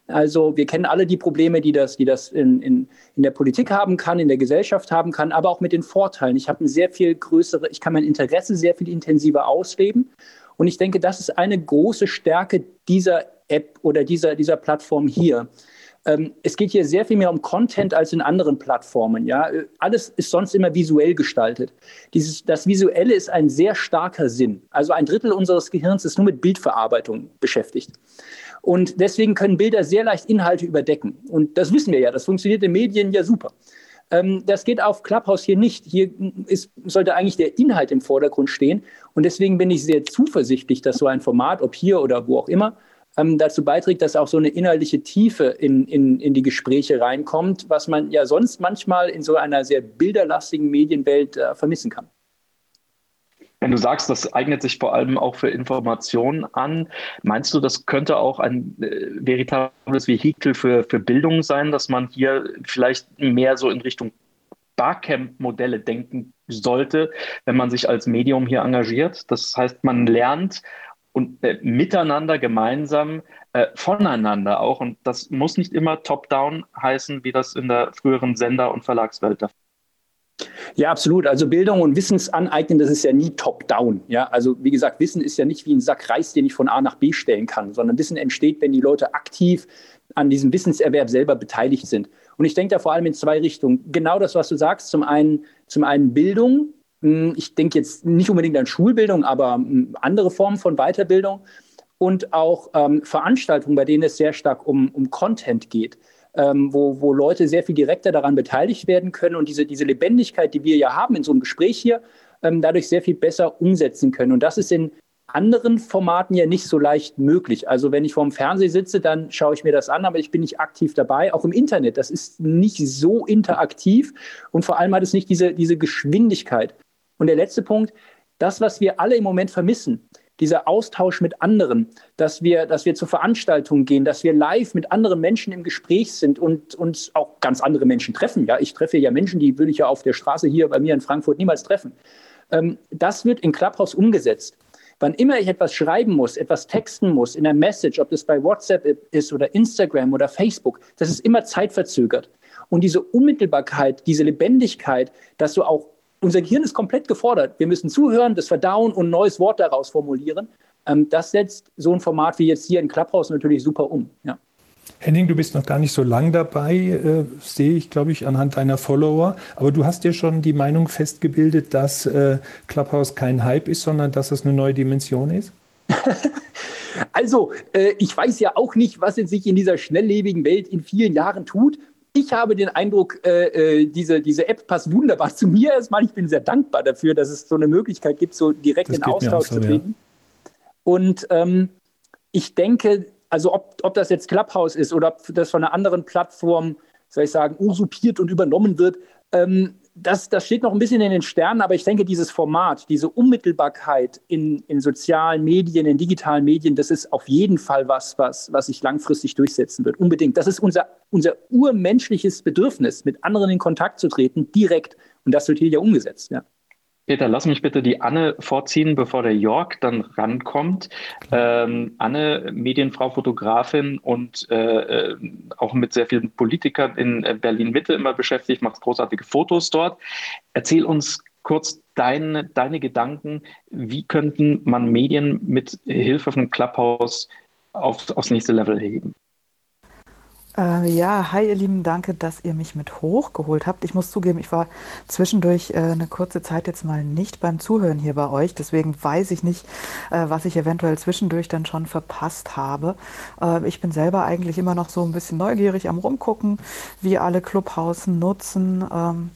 S8: Also wir kennen alle die Probleme, die das, die das in, in, in der Politik haben kann, in der Gesellschaft haben kann, aber auch mit den Vorteilen. Ich habe ein sehr viel größere, ich kann mein Interesse sehr viel intensiver ausleben. Und ich denke, das ist eine große Stärke dieser App oder dieser, dieser Plattform hier. Ähm, es geht hier sehr viel mehr um Content als in anderen Plattformen. Ja? Alles ist sonst immer visuell gestaltet. Dieses, das Visuelle ist ein sehr starker Sinn. Also ein Drittel unseres Gehirns ist nur mit Bildverarbeitung beschäftigt. Und deswegen können Bilder sehr leicht Inhalte überdecken. Und das wissen wir ja, das funktioniert in Medien ja super. Ähm, das geht auf Clubhouse hier nicht. Hier ist, sollte eigentlich der Inhalt im Vordergrund stehen. Und deswegen bin ich sehr zuversichtlich, dass so ein Format, ob hier oder wo auch immer, ähm, dazu beiträgt, dass auch so eine inhaltliche Tiefe in, in, in die Gespräche reinkommt, was man ja sonst manchmal in so einer sehr bilderlastigen Medienwelt äh, vermissen kann.
S4: Wenn du sagst, das eignet sich vor allem auch für Informationen an, meinst du, das könnte auch ein äh, veritables Vehikel für, für Bildung sein, dass man hier vielleicht mehr so in Richtung Barcamp-Modelle denken sollte, wenn man sich als Medium hier engagiert? Das heißt, man lernt und äh, miteinander gemeinsam äh, voneinander auch. Und das muss nicht immer top-down heißen, wie das in der früheren Sender- und Verlagswelt der Fall
S8: ja, absolut. Also Bildung und Wissensaneignen, das ist ja nie top-down. Ja, also wie gesagt, Wissen ist ja nicht wie ein Sack Reis, den ich von A nach B stellen kann, sondern Wissen entsteht, wenn die Leute aktiv an diesem Wissenserwerb selber beteiligt sind. Und ich denke da vor allem in zwei Richtungen. Genau das, was du sagst. Zum einen, zum einen Bildung. Hm, ich denke jetzt nicht unbedingt an Schulbildung, aber hm, andere Formen von Weiterbildung und auch ähm, Veranstaltungen, bei denen es sehr stark um, um Content geht ähm, wo, wo Leute sehr viel direkter daran beteiligt werden können und diese, diese Lebendigkeit, die wir ja haben in so einem Gespräch hier, ähm, dadurch sehr viel besser umsetzen können. Und das ist in anderen Formaten ja nicht so leicht möglich. Also wenn ich vorm Fernseher sitze, dann schaue ich mir das an, aber ich bin nicht aktiv dabei. Auch im Internet, das ist nicht so interaktiv und vor allem hat es nicht diese, diese Geschwindigkeit. Und der letzte Punkt, das, was wir alle im Moment vermissen, dieser Austausch mit anderen, dass wir, dass wir zu Veranstaltungen gehen, dass wir live mit anderen Menschen im Gespräch sind und uns auch ganz andere Menschen treffen. Ja, ich treffe ja Menschen, die würde ich ja auf der Straße hier bei mir in Frankfurt niemals treffen. Ähm, das wird in Clubhouse umgesetzt. Wann immer ich etwas schreiben muss, etwas texten muss, in einer Message, ob das bei WhatsApp ist oder Instagram oder Facebook, das ist immer zeitverzögert. Und diese Unmittelbarkeit, diese Lebendigkeit, dass du auch unser Gehirn ist komplett gefordert. Wir müssen zuhören, das verdauen und ein neues Wort daraus formulieren. Ähm, das setzt so ein Format wie jetzt hier in Clubhouse natürlich super um. Ja.
S3: Henning, du bist noch gar nicht so lang dabei, äh, sehe ich, glaube ich, anhand deiner Follower. Aber du hast dir schon die Meinung festgebildet, dass äh, Clubhouse kein Hype ist, sondern dass es eine neue Dimension ist?
S8: also, äh, ich weiß ja auch nicht, was jetzt sich in dieser schnelllebigen Welt in vielen Jahren tut ich habe den Eindruck, äh, äh, diese, diese App passt wunderbar zu mir erstmal. Ich bin sehr dankbar dafür, dass es so eine Möglichkeit gibt, so direkt das in Austausch so, zu treten. Ja. Und ähm, ich denke, also ob, ob das jetzt Clubhouse ist oder ob das von einer anderen Plattform, soll ich sagen, usurpiert und übernommen wird, ähm, das, das steht noch ein bisschen in den Sternen, aber ich denke, dieses Format, diese Unmittelbarkeit in, in sozialen Medien, in digitalen Medien, das ist auf jeden Fall was, was, was sich langfristig durchsetzen wird. Unbedingt. Das ist unser, unser urmenschliches Bedürfnis, mit anderen in Kontakt zu treten, direkt. Und das wird hier ja umgesetzt. Ja.
S4: Peter, lass mich bitte die Anne vorziehen, bevor der Jörg dann rankommt. Ähm, Anne, Medienfrau, Fotografin und äh, äh, auch mit sehr vielen Politikern in äh, Berlin-Mitte immer beschäftigt, macht großartige Fotos dort. Erzähl uns kurz deine, deine Gedanken. Wie könnten man Medien mit Hilfe von Clubhouse auf, aufs nächste Level heben?
S9: Äh, ja, hi ihr Lieben, danke, dass ihr mich mit hochgeholt habt. Ich muss zugeben, ich war zwischendurch äh, eine kurze Zeit jetzt mal nicht beim Zuhören hier bei euch, deswegen weiß ich nicht, äh, was ich eventuell zwischendurch dann schon verpasst habe. Äh, ich bin selber eigentlich immer noch so ein bisschen neugierig am Rumgucken, wie alle Clubhouse nutzen. Ähm,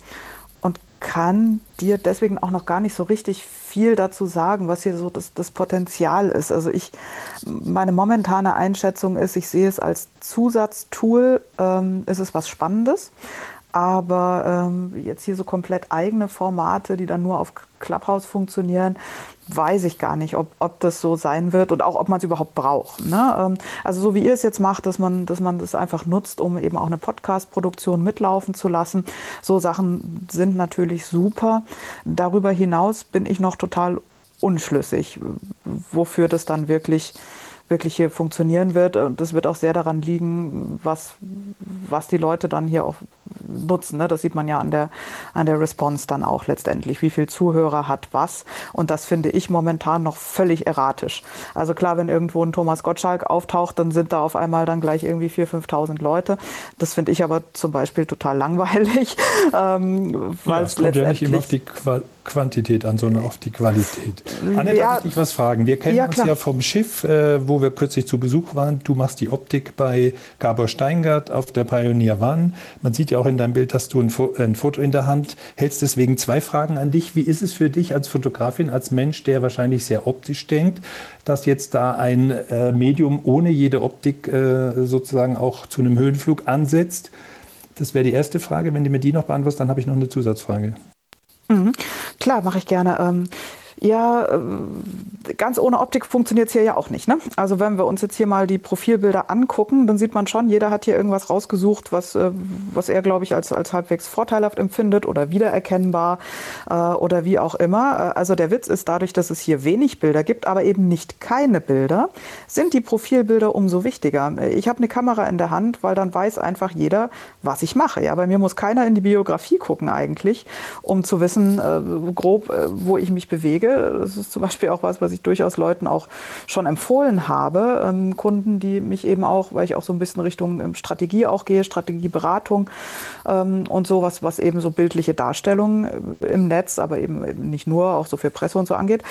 S9: kann dir deswegen auch noch gar nicht so richtig viel dazu sagen, was hier so das, das Potenzial ist. Also ich, meine momentane Einschätzung ist, ich sehe es als Zusatztool, ähm, ist es was Spannendes. Aber ähm, jetzt hier so komplett eigene Formate, die dann nur auf Clubhouse funktionieren, weiß ich gar nicht, ob, ob das so sein wird und auch ob man es überhaupt braucht. Ne? Ähm, also so wie ihr es jetzt macht, dass man, dass man das einfach nutzt, um eben auch eine Podcast-Produktion mitlaufen zu lassen. So Sachen sind natürlich super. Darüber hinaus bin ich noch total unschlüssig, wofür das dann wirklich wirklich hier funktionieren wird. Und das wird auch sehr daran liegen, was, was die Leute dann hier auch nutzen. Ne? Das sieht man ja an der, an der Response dann auch letztendlich. Wie viel Zuhörer hat was? Und das finde ich momentan noch völlig erratisch. Also klar, wenn irgendwo ein Thomas Gottschalk auftaucht, dann sind da auf einmal dann gleich irgendwie 4.000, 5.000 Leute. Das finde ich aber zum Beispiel total langweilig.
S3: Ähm, weil ja, es kommt ja nicht immer auf die Qual Quantität an, sondern auf die Qualität. Anne, ja, darf ich dich was fragen? Wir kennen ja, uns ja vom Schiff, äh, wo wir kürzlich zu Besuch waren. Du machst die Optik bei Gabor Steingart auf der Pioneer One. Man sieht ja auch in deinem Bild, dass du ein, ein, Foto in der Hand hältst. Deswegen zwei Fragen an dich. Wie ist es für dich als Fotografin, als Mensch, der wahrscheinlich sehr optisch denkt, dass jetzt da ein äh, Medium ohne jede Optik äh, sozusagen auch zu einem Höhenflug ansetzt? Das wäre die erste Frage. Wenn du mir die noch beantwortest, dann habe ich noch eine Zusatzfrage.
S9: Mhm. Klar, mache ich gerne. Ähm, ja, äh, ganz ohne Optik funktioniert es hier ja auch nicht. Ne? Also wenn wir uns jetzt hier mal die Profilbilder angucken, dann sieht man schon, jeder hat hier irgendwas rausgesucht, was, äh, was er, glaube ich, als, als halbwegs vorteilhaft empfindet oder wiedererkennbar äh, oder wie auch immer. Also der Witz ist dadurch, dass es hier wenig Bilder gibt, aber eben nicht keine Bilder, sind die Profilbilder umso wichtiger. Ich habe eine Kamera in der Hand, weil dann weiß einfach jeder, was ich mache. Ja, bei mir muss keiner in die Biografie gucken eigentlich, um zu wissen, äh, grob, äh, wo ich mich bewege das ist zum Beispiel auch was, was ich durchaus Leuten auch schon empfohlen habe. Ähm, Kunden, die mich eben auch, weil ich auch so ein bisschen Richtung ähm, Strategie auch gehe, Strategieberatung ähm, und sowas, was eben so bildliche Darstellungen äh, im Netz, aber eben, eben nicht nur, auch so für Presse und so angeht.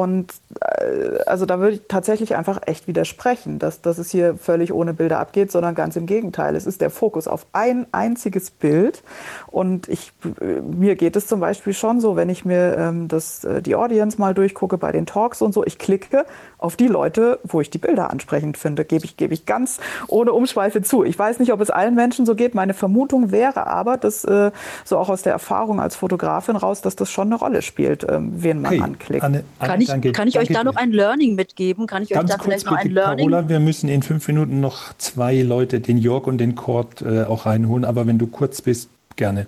S9: Und äh, also da würde ich tatsächlich einfach echt widersprechen, dass, dass es hier völlig ohne Bilder abgeht, sondern ganz im Gegenteil. Es ist der Fokus auf ein einziges Bild. Und ich, mir geht es zum Beispiel schon so, wenn ich mir ähm, das, äh, die Audience mal durchgucke bei den Talks und so, ich klicke auf die Leute, wo ich die Bilder ansprechend finde, gebe ich, gebe ich ganz ohne Umschweife zu. Ich weiß nicht, ob es allen Menschen so geht. Meine Vermutung wäre aber, dass äh, so auch aus der Erfahrung als Fotografin raus, dass das schon eine Rolle spielt, ähm, wen man okay. anklickt. Anne,
S5: Anne, kann ich, danke, kann ich euch da noch ein Learning mitgeben? Kann ich euch da vielleicht
S3: noch ein
S5: Learning?
S3: Carola, wir müssen in fünf Minuten noch zwei Leute, den Jörg und den Kurt, äh, auch reinholen. Aber wenn du kurz bist, gerne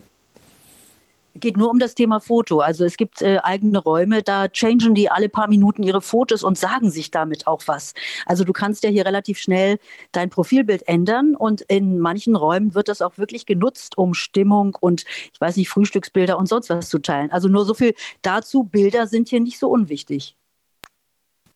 S5: geht nur um das Thema Foto. Also es gibt äh, eigene Räume, da changen die alle paar Minuten ihre Fotos und sagen sich damit auch was. Also du kannst ja hier relativ schnell dein Profilbild ändern und in manchen Räumen wird das auch wirklich genutzt, um Stimmung und ich weiß nicht, Frühstücksbilder und sonst was zu teilen. Also nur so viel dazu, Bilder sind hier nicht so unwichtig.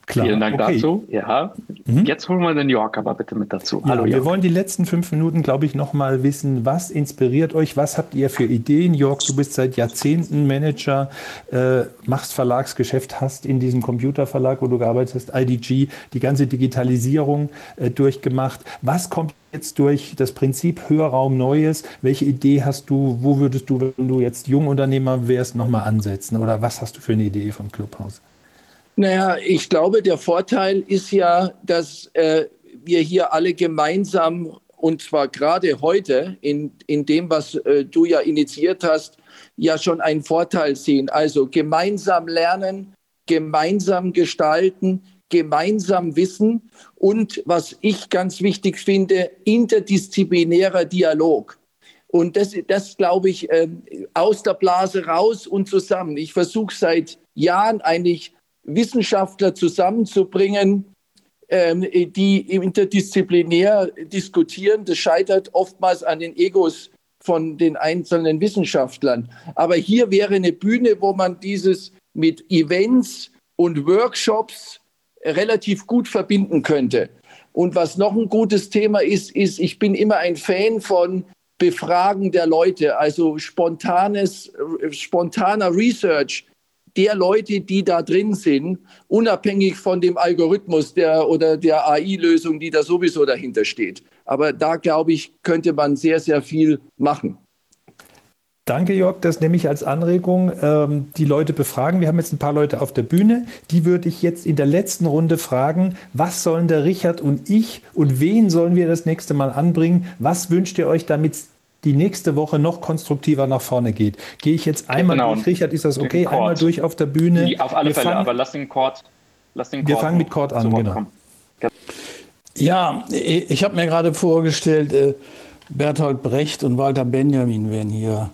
S4: Klar. Vielen Dank okay. dazu. Ja, mhm. jetzt holen wir den York aber bitte mit dazu.
S3: Ja, Hallo, wir wollen die letzten fünf Minuten, glaube ich, nochmal wissen, was inspiriert euch, was habt ihr für Ideen? York, du bist seit Jahrzehnten Manager, äh, machst Verlagsgeschäft, hast in diesem Computerverlag, wo du gearbeitet hast, IDG, die ganze Digitalisierung äh, durchgemacht. Was kommt jetzt durch das Prinzip Hörraum Neues? Welche Idee hast du? Wo würdest du, wenn du jetzt Jungunternehmer wärst, nochmal ansetzen? Oder was hast du für eine Idee vom Clubhaus?
S10: Naja, ich glaube, der Vorteil ist ja, dass äh, wir hier alle gemeinsam, und zwar gerade heute, in, in dem, was äh, du ja initiiert hast, ja schon einen Vorteil sehen. Also gemeinsam lernen, gemeinsam gestalten, gemeinsam wissen und, was ich ganz wichtig finde, interdisziplinärer Dialog. Und das, das glaube ich, äh, aus der Blase raus und zusammen. Ich versuche seit Jahren eigentlich Wissenschaftler zusammenzubringen, ähm, die interdisziplinär diskutieren. Das scheitert oftmals an den Egos von den einzelnen Wissenschaftlern. Aber hier wäre eine Bühne, wo man dieses mit Events und Workshops relativ gut verbinden könnte. Und was noch ein gutes Thema ist, ist, ich bin immer ein Fan von Befragen der Leute, also spontanes, spontaner Research der Leute, die da drin sind, unabhängig von dem Algorithmus der, oder der AI-Lösung, die da sowieso dahinter steht. Aber da, glaube ich, könnte man sehr, sehr viel machen.
S3: Danke, Jörg. Das nehme ich als Anregung. Ähm, die Leute befragen. Wir haben jetzt ein paar Leute auf der Bühne. Die würde ich jetzt in der letzten Runde fragen, was sollen der Richard und ich und wen sollen wir das nächste Mal anbringen? Was wünscht ihr euch, damit die nächste Woche noch konstruktiver nach vorne geht. Gehe ich jetzt einmal genau. durch, Richard, ist das okay? Einmal durch auf der Bühne.
S4: Die, auf alle wir Fälle, fangen, aber lass den Chord.
S3: Lass den Chord wir fangen mit Chord an, genau.
S11: Ja, ich habe mir gerade vorgestellt, äh, Bertolt Brecht und Walter Benjamin wären hier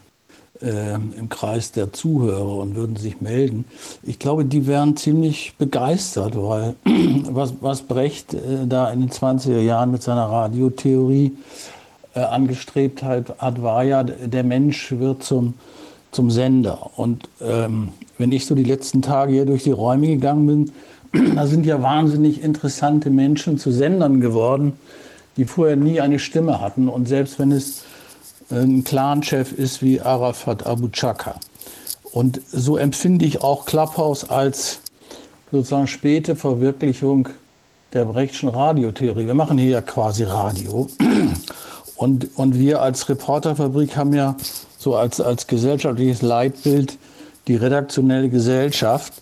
S11: äh, im Kreis der Zuhörer und würden sich melden. Ich glaube, die wären ziemlich begeistert, weil was, was Brecht äh, da in den 20er Jahren mit seiner Radiotheorie äh, angestrebt hat, war ja, der Mensch wird zum, zum Sender. Und ähm, wenn ich so die letzten Tage hier durch die Räume gegangen bin, da sind ja wahnsinnig interessante Menschen zu Sendern geworden, die vorher nie eine Stimme hatten. Und selbst wenn es ein Clanchef ist wie Arafat Abu Chaka. Und so empfinde ich auch Clubhouse als sozusagen späte Verwirklichung der Brechtschen Radiotheorie. Wir machen hier ja quasi Radio. Und, und wir als Reporterfabrik haben ja so als, als gesellschaftliches Leitbild die redaktionelle Gesellschaft.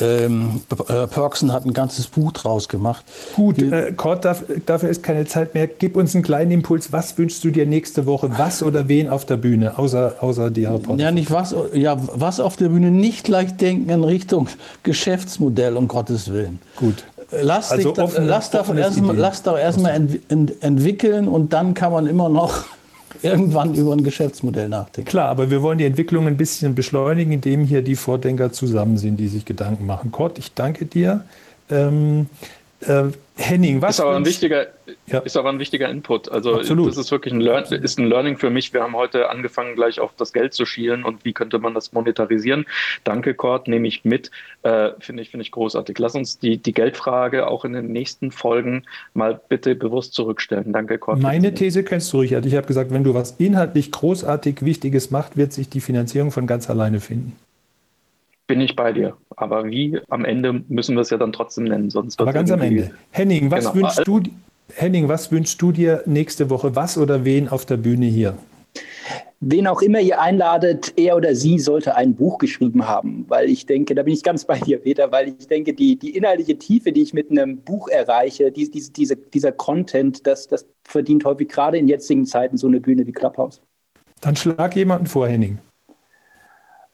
S11: Ähm, äh, Perksen hat ein ganzes Buch draus gemacht.
S3: Gut, äh, Kurt, dafür ist keine Zeit mehr. Gib uns einen kleinen Impuls. Was wünschst du dir nächste Woche? Was oder wen auf der Bühne, außer, außer die Reporter?
S11: Ja, nicht was, ja, was auf der Bühne. Nicht gleich denken in Richtung Geschäftsmodell, um Gottes Willen.
S3: Gut.
S11: Lass, also dich, offene, lass, doch erstmal, lass doch erstmal ent, ent, entwickeln und dann kann man immer noch irgendwann über ein Geschäftsmodell nachdenken.
S3: Klar, aber wir wollen die Entwicklung ein bisschen beschleunigen, indem hier die Vordenker zusammen sind, die sich Gedanken machen. Kurt, ich danke dir. Ähm, äh, Henning, was?
S4: Ist aber, ein wichtiger, ja. ist aber ein wichtiger Input. Also Absolut. das ist wirklich ein, Learn ist ein Learning für mich. Wir haben heute angefangen, gleich auf das Geld zu schielen und wie könnte man das monetarisieren. Danke, Cord, nehme ich mit. Äh, Finde ich, finde ich großartig. Lass uns die, die Geldfrage auch in den nächsten Folgen mal bitte bewusst zurückstellen. Danke, Cord.
S3: Meine These kennst du, Richard. Ich habe gesagt, wenn du was inhaltlich großartig Wichtiges machst, wird sich die Finanzierung von ganz alleine finden
S4: bin ich bei dir. Aber wie am Ende müssen wir es ja dann trotzdem nennen. Sonst
S3: Aber ganz am Ende. Henning, was genau. wünschst du? Henning, was wünschst du dir nächste Woche? Was oder wen auf der Bühne hier?
S8: Wen auch immer ihr einladet, er oder sie sollte ein Buch geschrieben haben, weil ich denke, da bin ich ganz bei dir, Peter, weil ich denke, die, die inhaltliche Tiefe, die ich mit einem Buch erreiche, die, die, diese, dieser Content, das, das verdient häufig gerade in jetzigen Zeiten so eine Bühne wie Clubhouse.
S3: Dann schlag jemanden vor, Henning.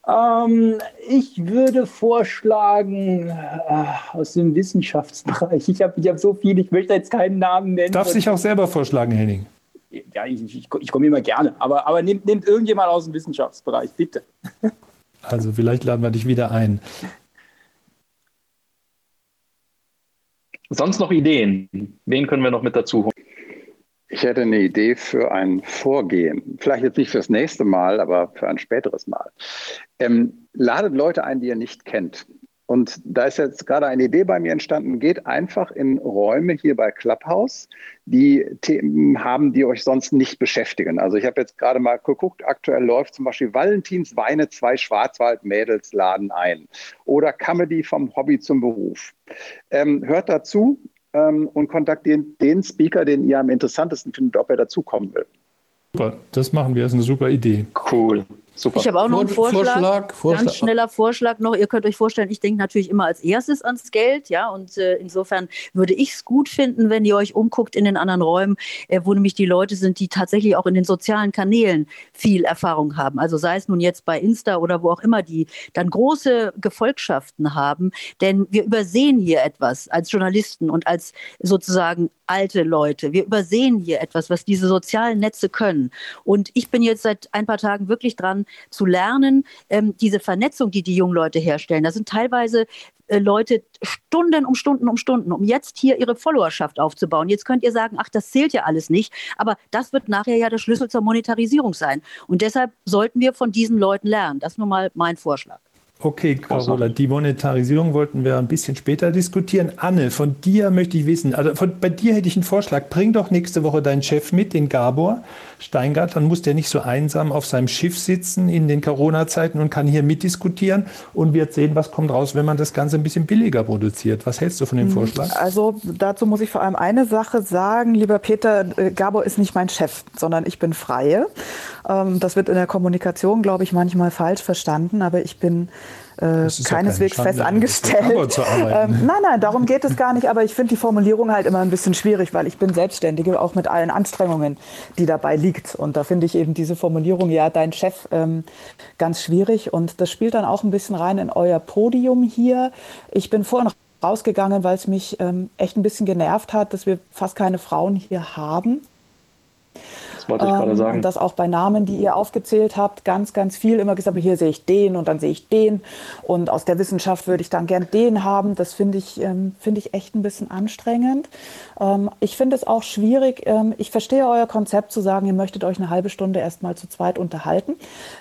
S8: Ähm, ich würde vorschlagen, äh, aus dem Wissenschaftsbereich. Ich habe ich hab so viel, ich möchte jetzt keinen Namen nennen.
S3: Darf sich auch selber vorschlagen, Henning.
S8: Ja, ich, ich, ich komme immer gerne. Aber, aber nehmt, nehmt irgendjemand aus dem Wissenschaftsbereich, bitte.
S3: Also vielleicht laden wir dich wieder ein.
S4: Sonst noch Ideen? Wen können wir noch mit dazu holen?
S6: Ich hätte eine Idee für ein Vorgehen. Vielleicht jetzt nicht fürs nächste Mal, aber für ein späteres Mal. Ähm, ladet Leute ein, die ihr nicht kennt. Und da ist jetzt gerade eine Idee bei mir entstanden. Geht einfach in Räume hier bei Clubhouse, die Themen haben, die euch sonst nicht beschäftigen. Also ich habe jetzt gerade mal geguckt, aktuell läuft zum Beispiel Valentins Weine, zwei Schwarzwald-Mädels laden ein. Oder Comedy vom Hobby zum Beruf. Ähm, hört dazu, ähm, und kontaktiert den Speaker, den ihr am interessantesten findet, ob er dazukommen will.
S3: Super, das machen wir, das ist eine super Idee.
S4: Cool.
S5: Super. Ich habe auch noch einen Vorschlag, Vorschlag, Vorschlag, ganz schneller Vorschlag noch. Ihr könnt euch vorstellen, ich denke natürlich immer als erstes ans Geld, ja, und äh, insofern würde ich es gut finden, wenn ihr euch umguckt in den anderen Räumen, äh, wo nämlich die Leute sind, die tatsächlich auch in den sozialen Kanälen viel Erfahrung haben. Also sei es nun jetzt bei Insta oder wo auch immer, die dann große Gefolgschaften haben, denn wir übersehen hier etwas als Journalisten und als sozusagen alte Leute. Wir übersehen hier etwas, was diese sozialen Netze können. Und ich bin jetzt seit ein paar Tagen wirklich dran, zu lernen, ähm, diese Vernetzung, die die jungen Leute herstellen. Das sind teilweise äh, Leute Stunden um Stunden um Stunden, um jetzt hier ihre Followerschaft aufzubauen. Jetzt könnt ihr sagen, ach, das zählt ja alles nicht, aber das wird nachher ja der Schlüssel zur Monetarisierung sein. Und deshalb sollten wir von diesen Leuten lernen. Das ist nun mal mein Vorschlag.
S3: Okay, Carola, die Monetarisierung wollten wir ein bisschen später diskutieren. Anne, von dir möchte ich wissen, also von, bei dir hätte ich einen Vorschlag. Bring doch nächste Woche deinen Chef mit, den Gabor Steingart, dann muss der nicht so einsam auf seinem Schiff sitzen in den Corona-Zeiten und kann hier mitdiskutieren und wird sehen, was kommt raus, wenn man das Ganze ein bisschen billiger produziert. Was hältst du von dem hm, Vorschlag?
S9: Also dazu muss ich vor allem eine Sache sagen, lieber Peter, äh, Gabor ist nicht mein Chef, sondern ich bin Freie. Ähm, das wird in der Kommunikation, glaube ich, manchmal falsch verstanden, aber ich bin äh, keineswegs fest angestellt. Ähm, nein, nein, darum geht es gar nicht. Aber ich finde die Formulierung halt immer ein bisschen schwierig, weil ich bin Selbstständige, auch mit allen Anstrengungen, die dabei liegt. Und da finde ich eben diese Formulierung, ja, dein Chef, ähm, ganz schwierig. Und das spielt dann auch ein bisschen rein in euer Podium hier. Ich bin vorhin rausgegangen, weil es mich ähm, echt ein bisschen genervt hat, dass wir fast keine Frauen hier haben
S4: wollte ich gerade ähm, sagen.
S9: Und das auch bei Namen, die ihr aufgezählt habt, ganz, ganz viel immer gesagt, hier sehe ich den und dann sehe ich den. Und aus der Wissenschaft würde ich dann gern den haben. Das finde ich, ähm, finde ich echt ein bisschen anstrengend. Ähm, ich finde es auch schwierig. Ähm, ich verstehe euer Konzept zu sagen, ihr möchtet euch eine halbe Stunde erstmal zu zweit unterhalten.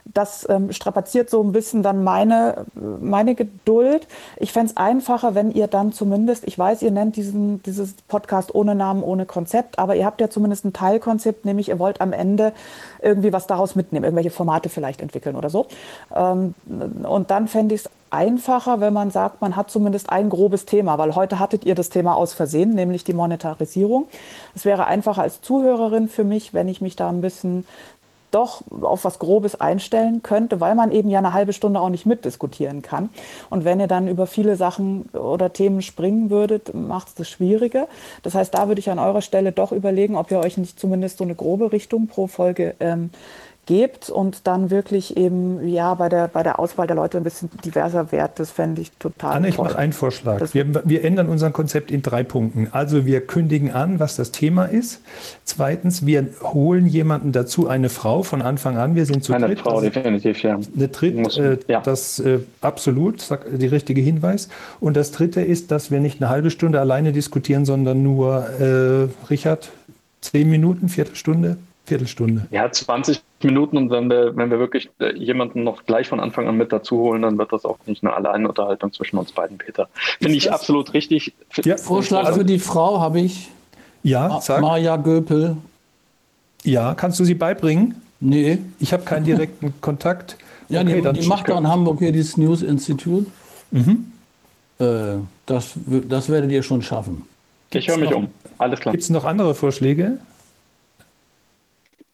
S9: Das ähm, strapaziert so ein bisschen dann meine, meine Geduld. Ich fände es einfacher, wenn ihr dann zumindest, ich weiß, ihr nennt diesen, dieses Podcast ohne Namen, ohne Konzept, aber ihr habt ja zumindest ein Teilkonzept, nämlich ihr wollt wird am Ende irgendwie was daraus mitnehmen, irgendwelche Formate vielleicht entwickeln oder so. Ähm, und dann fände ich es einfacher, wenn man sagt, man hat zumindest ein grobes Thema, weil heute hattet ihr das Thema aus Versehen, nämlich die Monetarisierung. Es wäre einfacher als Zuhörerin für mich, wenn ich mich da ein bisschen doch auf was Grobes einstellen könnte, weil man eben ja eine halbe Stunde auch nicht mitdiskutieren kann. Und wenn ihr dann über viele Sachen oder Themen springen würdet, macht es das schwieriger. Das heißt, da würde ich an eurer Stelle doch überlegen, ob ihr euch nicht zumindest so eine grobe Richtung pro Folge ähm, gebt und dann wirklich eben ja bei der, bei der Auswahl der Leute ein bisschen diverser Wert. Das fände ich total
S3: Anne, ich mache einen Vorschlag. Wir, wir ändern unser Konzept in drei Punkten. Also wir kündigen an, was das Thema ist. Zweitens, wir holen jemanden dazu, eine Frau von Anfang an. Wir sind zu
S4: Eine
S3: dritt.
S4: Frau,
S3: Das-
S4: definitiv, ja.
S3: Eine Dritt,
S4: Muss-
S3: äh,
S4: ja.
S3: das äh, absolut, sag, die richtige Hinweis. Und das dritte ist, dass wir nicht eine halbe Stunde alleine diskutieren, sondern nur, äh, Richard, zehn Minuten, Viertelstunde, Viertelstunde.
S4: Ja, 20 Minuten und wenn wir, wenn wir wirklich äh, jemanden noch gleich von Anfang an mit dazu holen, dann wird das auch nicht eine Alleinunterhaltung zwischen uns beiden, Peter. Finde ich absolut richtig.
S3: Ja,
S11: Vorschlag für die Frau habe ich.
S3: Ja, sag.
S11: Maja Göpel.
S3: Ja, kannst du sie beibringen?
S11: Nee.
S3: Ich habe keinen direkten Kontakt.
S11: Ja,
S3: Okay,
S11: die,
S3: dann
S11: die macht doch in Hamburg hier dieses News Institute.
S3: Mhm.
S11: Äh, das, das werdet ihr schon schaffen.
S4: Ich höre mich
S3: noch-
S4: um. Alles klar.
S3: Gibt es noch andere Vorschläge?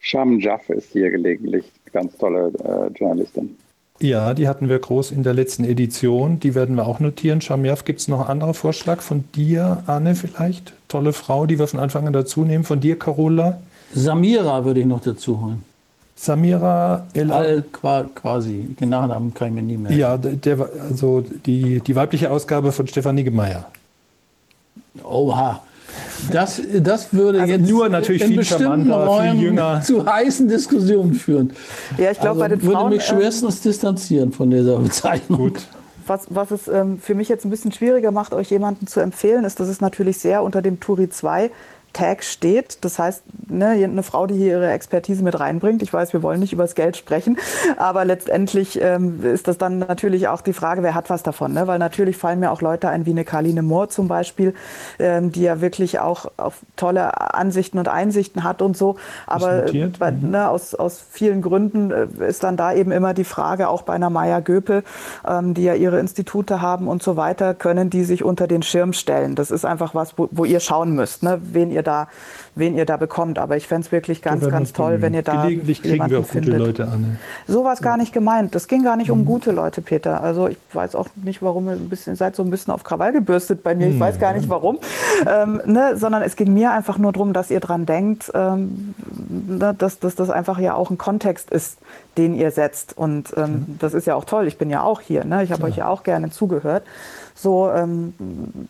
S6: Sham Jaff ist hier gelegentlich ganz tolle äh, Journalistin.
S3: Ja, die hatten wir groß in der letzten Edition. Die werden wir auch notieren. Shamjaf, gibt es noch einen anderen Vorschlag von dir, Anne, vielleicht? Tolle Frau, die wir von Anfang an dazu nehmen. Von dir, Carola?
S11: Samira würde ich noch dazu holen.
S3: Samira El
S11: Al qua- quasi. Den Nachnamen kann ich mir nie mehr.
S3: Ja, der, also die, die weibliche Ausgabe von Stefan Niggemeier.
S11: Oha. Das, das würde
S3: Also
S11: jetzt
S3: nur natürlich
S11: in
S3: viel
S11: bestimmten
S3: charmanter, viel
S11: Räumen
S3: jünger.
S11: zu heißen Diskussionen führen.
S9: Ja, ich glaube,
S11: also
S9: bei den
S11: würde
S9: Frauen,
S11: mich
S9: ähm,
S11: schwerstens distanzieren von dieser Bezeichnung.
S3: Gut.
S9: Was, was es ähm, für mich jetzt ein bisschen schwieriger macht, euch jemanden zu empfehlen, ist, dass es natürlich sehr unter dem Turi 2 Tag steht. Das heißt, ne, eine Frau, die hier ihre Expertise mit reinbringt. Ich weiß, wir wollen nicht über das Geld sprechen, aber letztendlich ähm, ist das dann natürlich auch die Frage, wer hat was davon. Ne? Weil natürlich fallen mir auch Leute ein, wie eine Karline Mohr zum Beispiel, ähm, die ja wirklich auch auf tolle Ansichten und Einsichten hat und so. Aber bei, ne, aus, aus vielen Gründen äh, ist dann da eben immer die Frage, auch bei einer Maya Göpel, ähm, die ja ihre Institute haben und so weiter, können die sich unter den Schirm stellen. Das ist einfach was, wo, wo ihr schauen müsst, ne, wen ihr da, wen ihr da bekommt. Aber ich fände es wirklich ganz, ganz toll, wenn ihr da
S3: Gelegentlich kriegen wir auch gute
S9: findet.
S3: Leute, Anne.
S9: So war es gar nicht gemeint. Das ging gar nicht um gute Leute, Peter. Also ich weiß auch nicht, warum ihr ein bisschen, seid so ein bisschen auf Krawall gebürstet bei mir. Ich weiß gar nicht warum. Ähm, ne? Sondern es ging mir einfach nur darum, dass ihr dran denkt, ähm, ne? dass, dass das einfach ja auch ein Kontext ist, den ihr setzt. Und ähm, das ist ja auch toll. Ich bin ja auch hier. Ne? Ich habe euch ja auch gerne zugehört. So, ähm,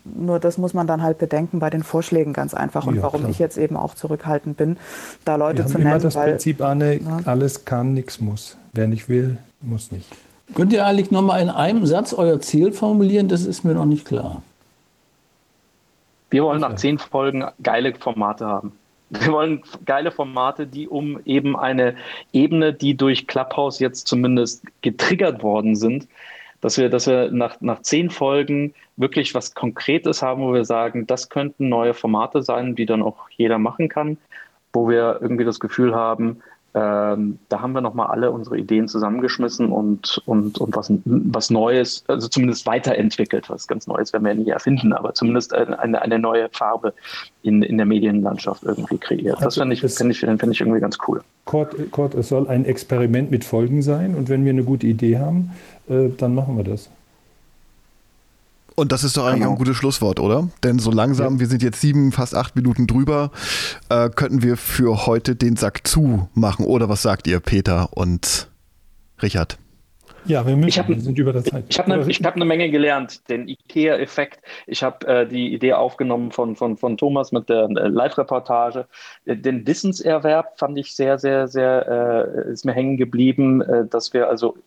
S9: nur das muss man dann halt bedenken bei den Vorschlägen ganz einfach und
S3: Ja,
S9: warum
S3: klar.
S9: ich jetzt eben auch zurückhaltend bin, da Leute
S3: Wir
S9: zu
S3: haben immer
S9: nennen.
S3: das
S9: weil,
S3: Prinzip, Anne,
S9: Ja.
S3: alles kann, nichts muss. Wer nicht will, muss nicht.
S11: Könnt ihr eigentlich noch mal in einem Satz euer Ziel formulieren? Das ist mir noch nicht klar.
S4: Wir wollen nach zehn Folgen geile Formate haben. Wir wollen geile Formate, die um eben eine Ebene, die durch Clubhouse jetzt zumindest getriggert worden sind, dass wir, dass wir nach, nach zehn Folgen wirklich was Konkretes haben, wo wir sagen, das könnten neue Formate sein, die dann auch jeder machen kann, wo wir irgendwie das Gefühl haben, ähm, da haben wir nochmal alle unsere Ideen zusammengeschmissen und, und, und was, was Neues, also zumindest weiterentwickelt. Was ganz Neues werden wir ja nie erfinden, aber zumindest eine, eine, neue Farbe in, in der Medienlandschaft irgendwie kreiert. Das
S3: Also
S4: finde ich, finde ich, finde ich irgendwie ganz cool.
S3: Kurt, Kurt, es soll ein Experiment mit Folgen sein und wenn wir eine gute Idee haben, äh, dann machen wir das.
S2: Und das ist doch eigentlich
S6: Genau.
S2: auch ein gutes Schlusswort, oder? Denn so langsam, wir sind jetzt sieben, fast acht Minuten drüber, äh, könnten wir für heute den Sack zumachen. Oder was sagt ihr, Peter und Richard?
S3: Ja, wir müssen,
S4: Ich hab-
S3: wir sind über der Zeit.
S4: Ich habe eine hab ne Menge gelernt, den IKEA-Effekt. Ich habe äh, die Idee aufgenommen von, von, von Thomas mit der äh, Live-Reportage. Äh, Den Wissenserwerb fand ich sehr, sehr, sehr, äh, ist mir hängen geblieben, äh, dass wir also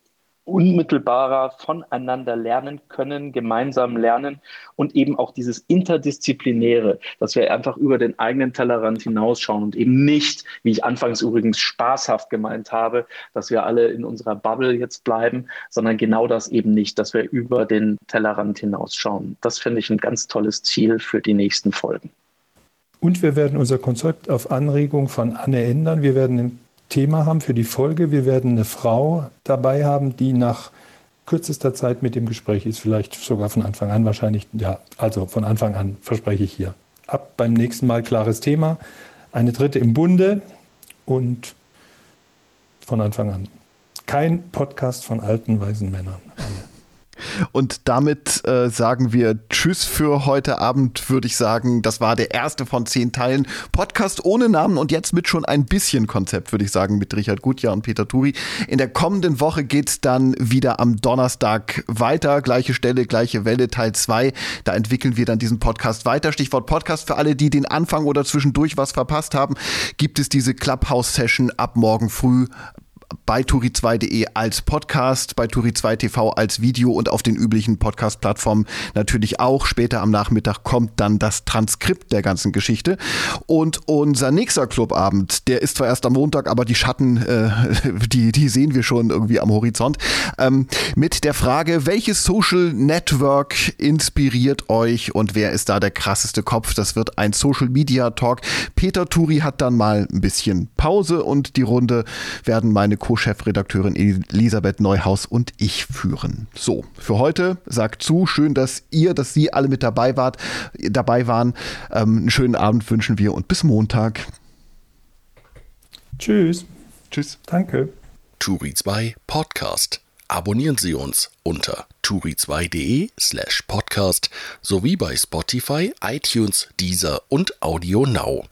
S4: unmittelbarer voneinander lernen können, gemeinsam lernen und eben auch dieses Interdisziplinäre, dass wir einfach über den eigenen Tellerrand hinausschauen und eben nicht, wie ich anfangs übrigens spaßhaft gemeint habe, dass wir alle in unserer Bubble jetzt bleiben, sondern genau das eben nicht, dass wir über den Tellerrand hinausschauen. Das finde ich ein ganz tolles Ziel für die nächsten Folgen.
S3: Und wir werden unser Konzept auf Anregung von Anne ändern. Wir werden Thema haben für die Folge. Wir werden eine Frau dabei haben, die nach kürzester Zeit mit dem Gespräch ist, vielleicht sogar von Anfang an wahrscheinlich, ja, also von Anfang an verspreche ich hier. Ab beim nächsten Mal klares Thema. Eine dritte im Bunde und von Anfang an. Kein Podcast von alten, weisen Männern.
S2: Und damit äh, sagen wir Tschüss für heute Abend, würde ich sagen. Das war der erste von zehn Teilen. Podcast ohne Namen und jetzt mit schon ein bisschen Konzept, würde ich sagen, mit Richard Gutjahr und Peter Turi. In der kommenden Woche geht es dann wieder am Donnerstag weiter. Gleiche Stelle, gleiche Welle, Teil 2. Da entwickeln wir dann diesen Podcast weiter. Stichwort Podcast für alle, die den Anfang oder zwischendurch was verpasst haben, gibt es diese Clubhouse-Session ab morgen früh bei turi2.de als Podcast, bei Turi2 TV als Video und auf den üblichen Podcast-Plattformen natürlich auch. Später am Nachmittag kommt dann das Transkript der ganzen Geschichte. Und unser nächster Clubabend, der ist zwar erst am Montag, aber die Schatten, äh, die, die sehen wir schon irgendwie am Horizont. Ähm, mit der Frage, welches Social Network inspiriert euch und wer ist da der krasseste Kopf? Das wird ein Social Media Talk. Peter Turi hat dann mal ein bisschen Pause und die Runde werden meine Co-Chefredakteurin Elisabeth Neuhaus und ich führen. So, für heute sagt zu, schön, dass ihr, dass Sie alle mit dabei wart, dabei waren. Ähm, einen schönen Abend wünschen wir und bis Montag.
S3: Tschüss.
S2: Tschüss.
S3: Danke.
S1: Turi 2 Podcast. Abonnieren Sie uns unter turi2.de slash podcast sowie bei Spotify, iTunes, Deezer und Audio Now.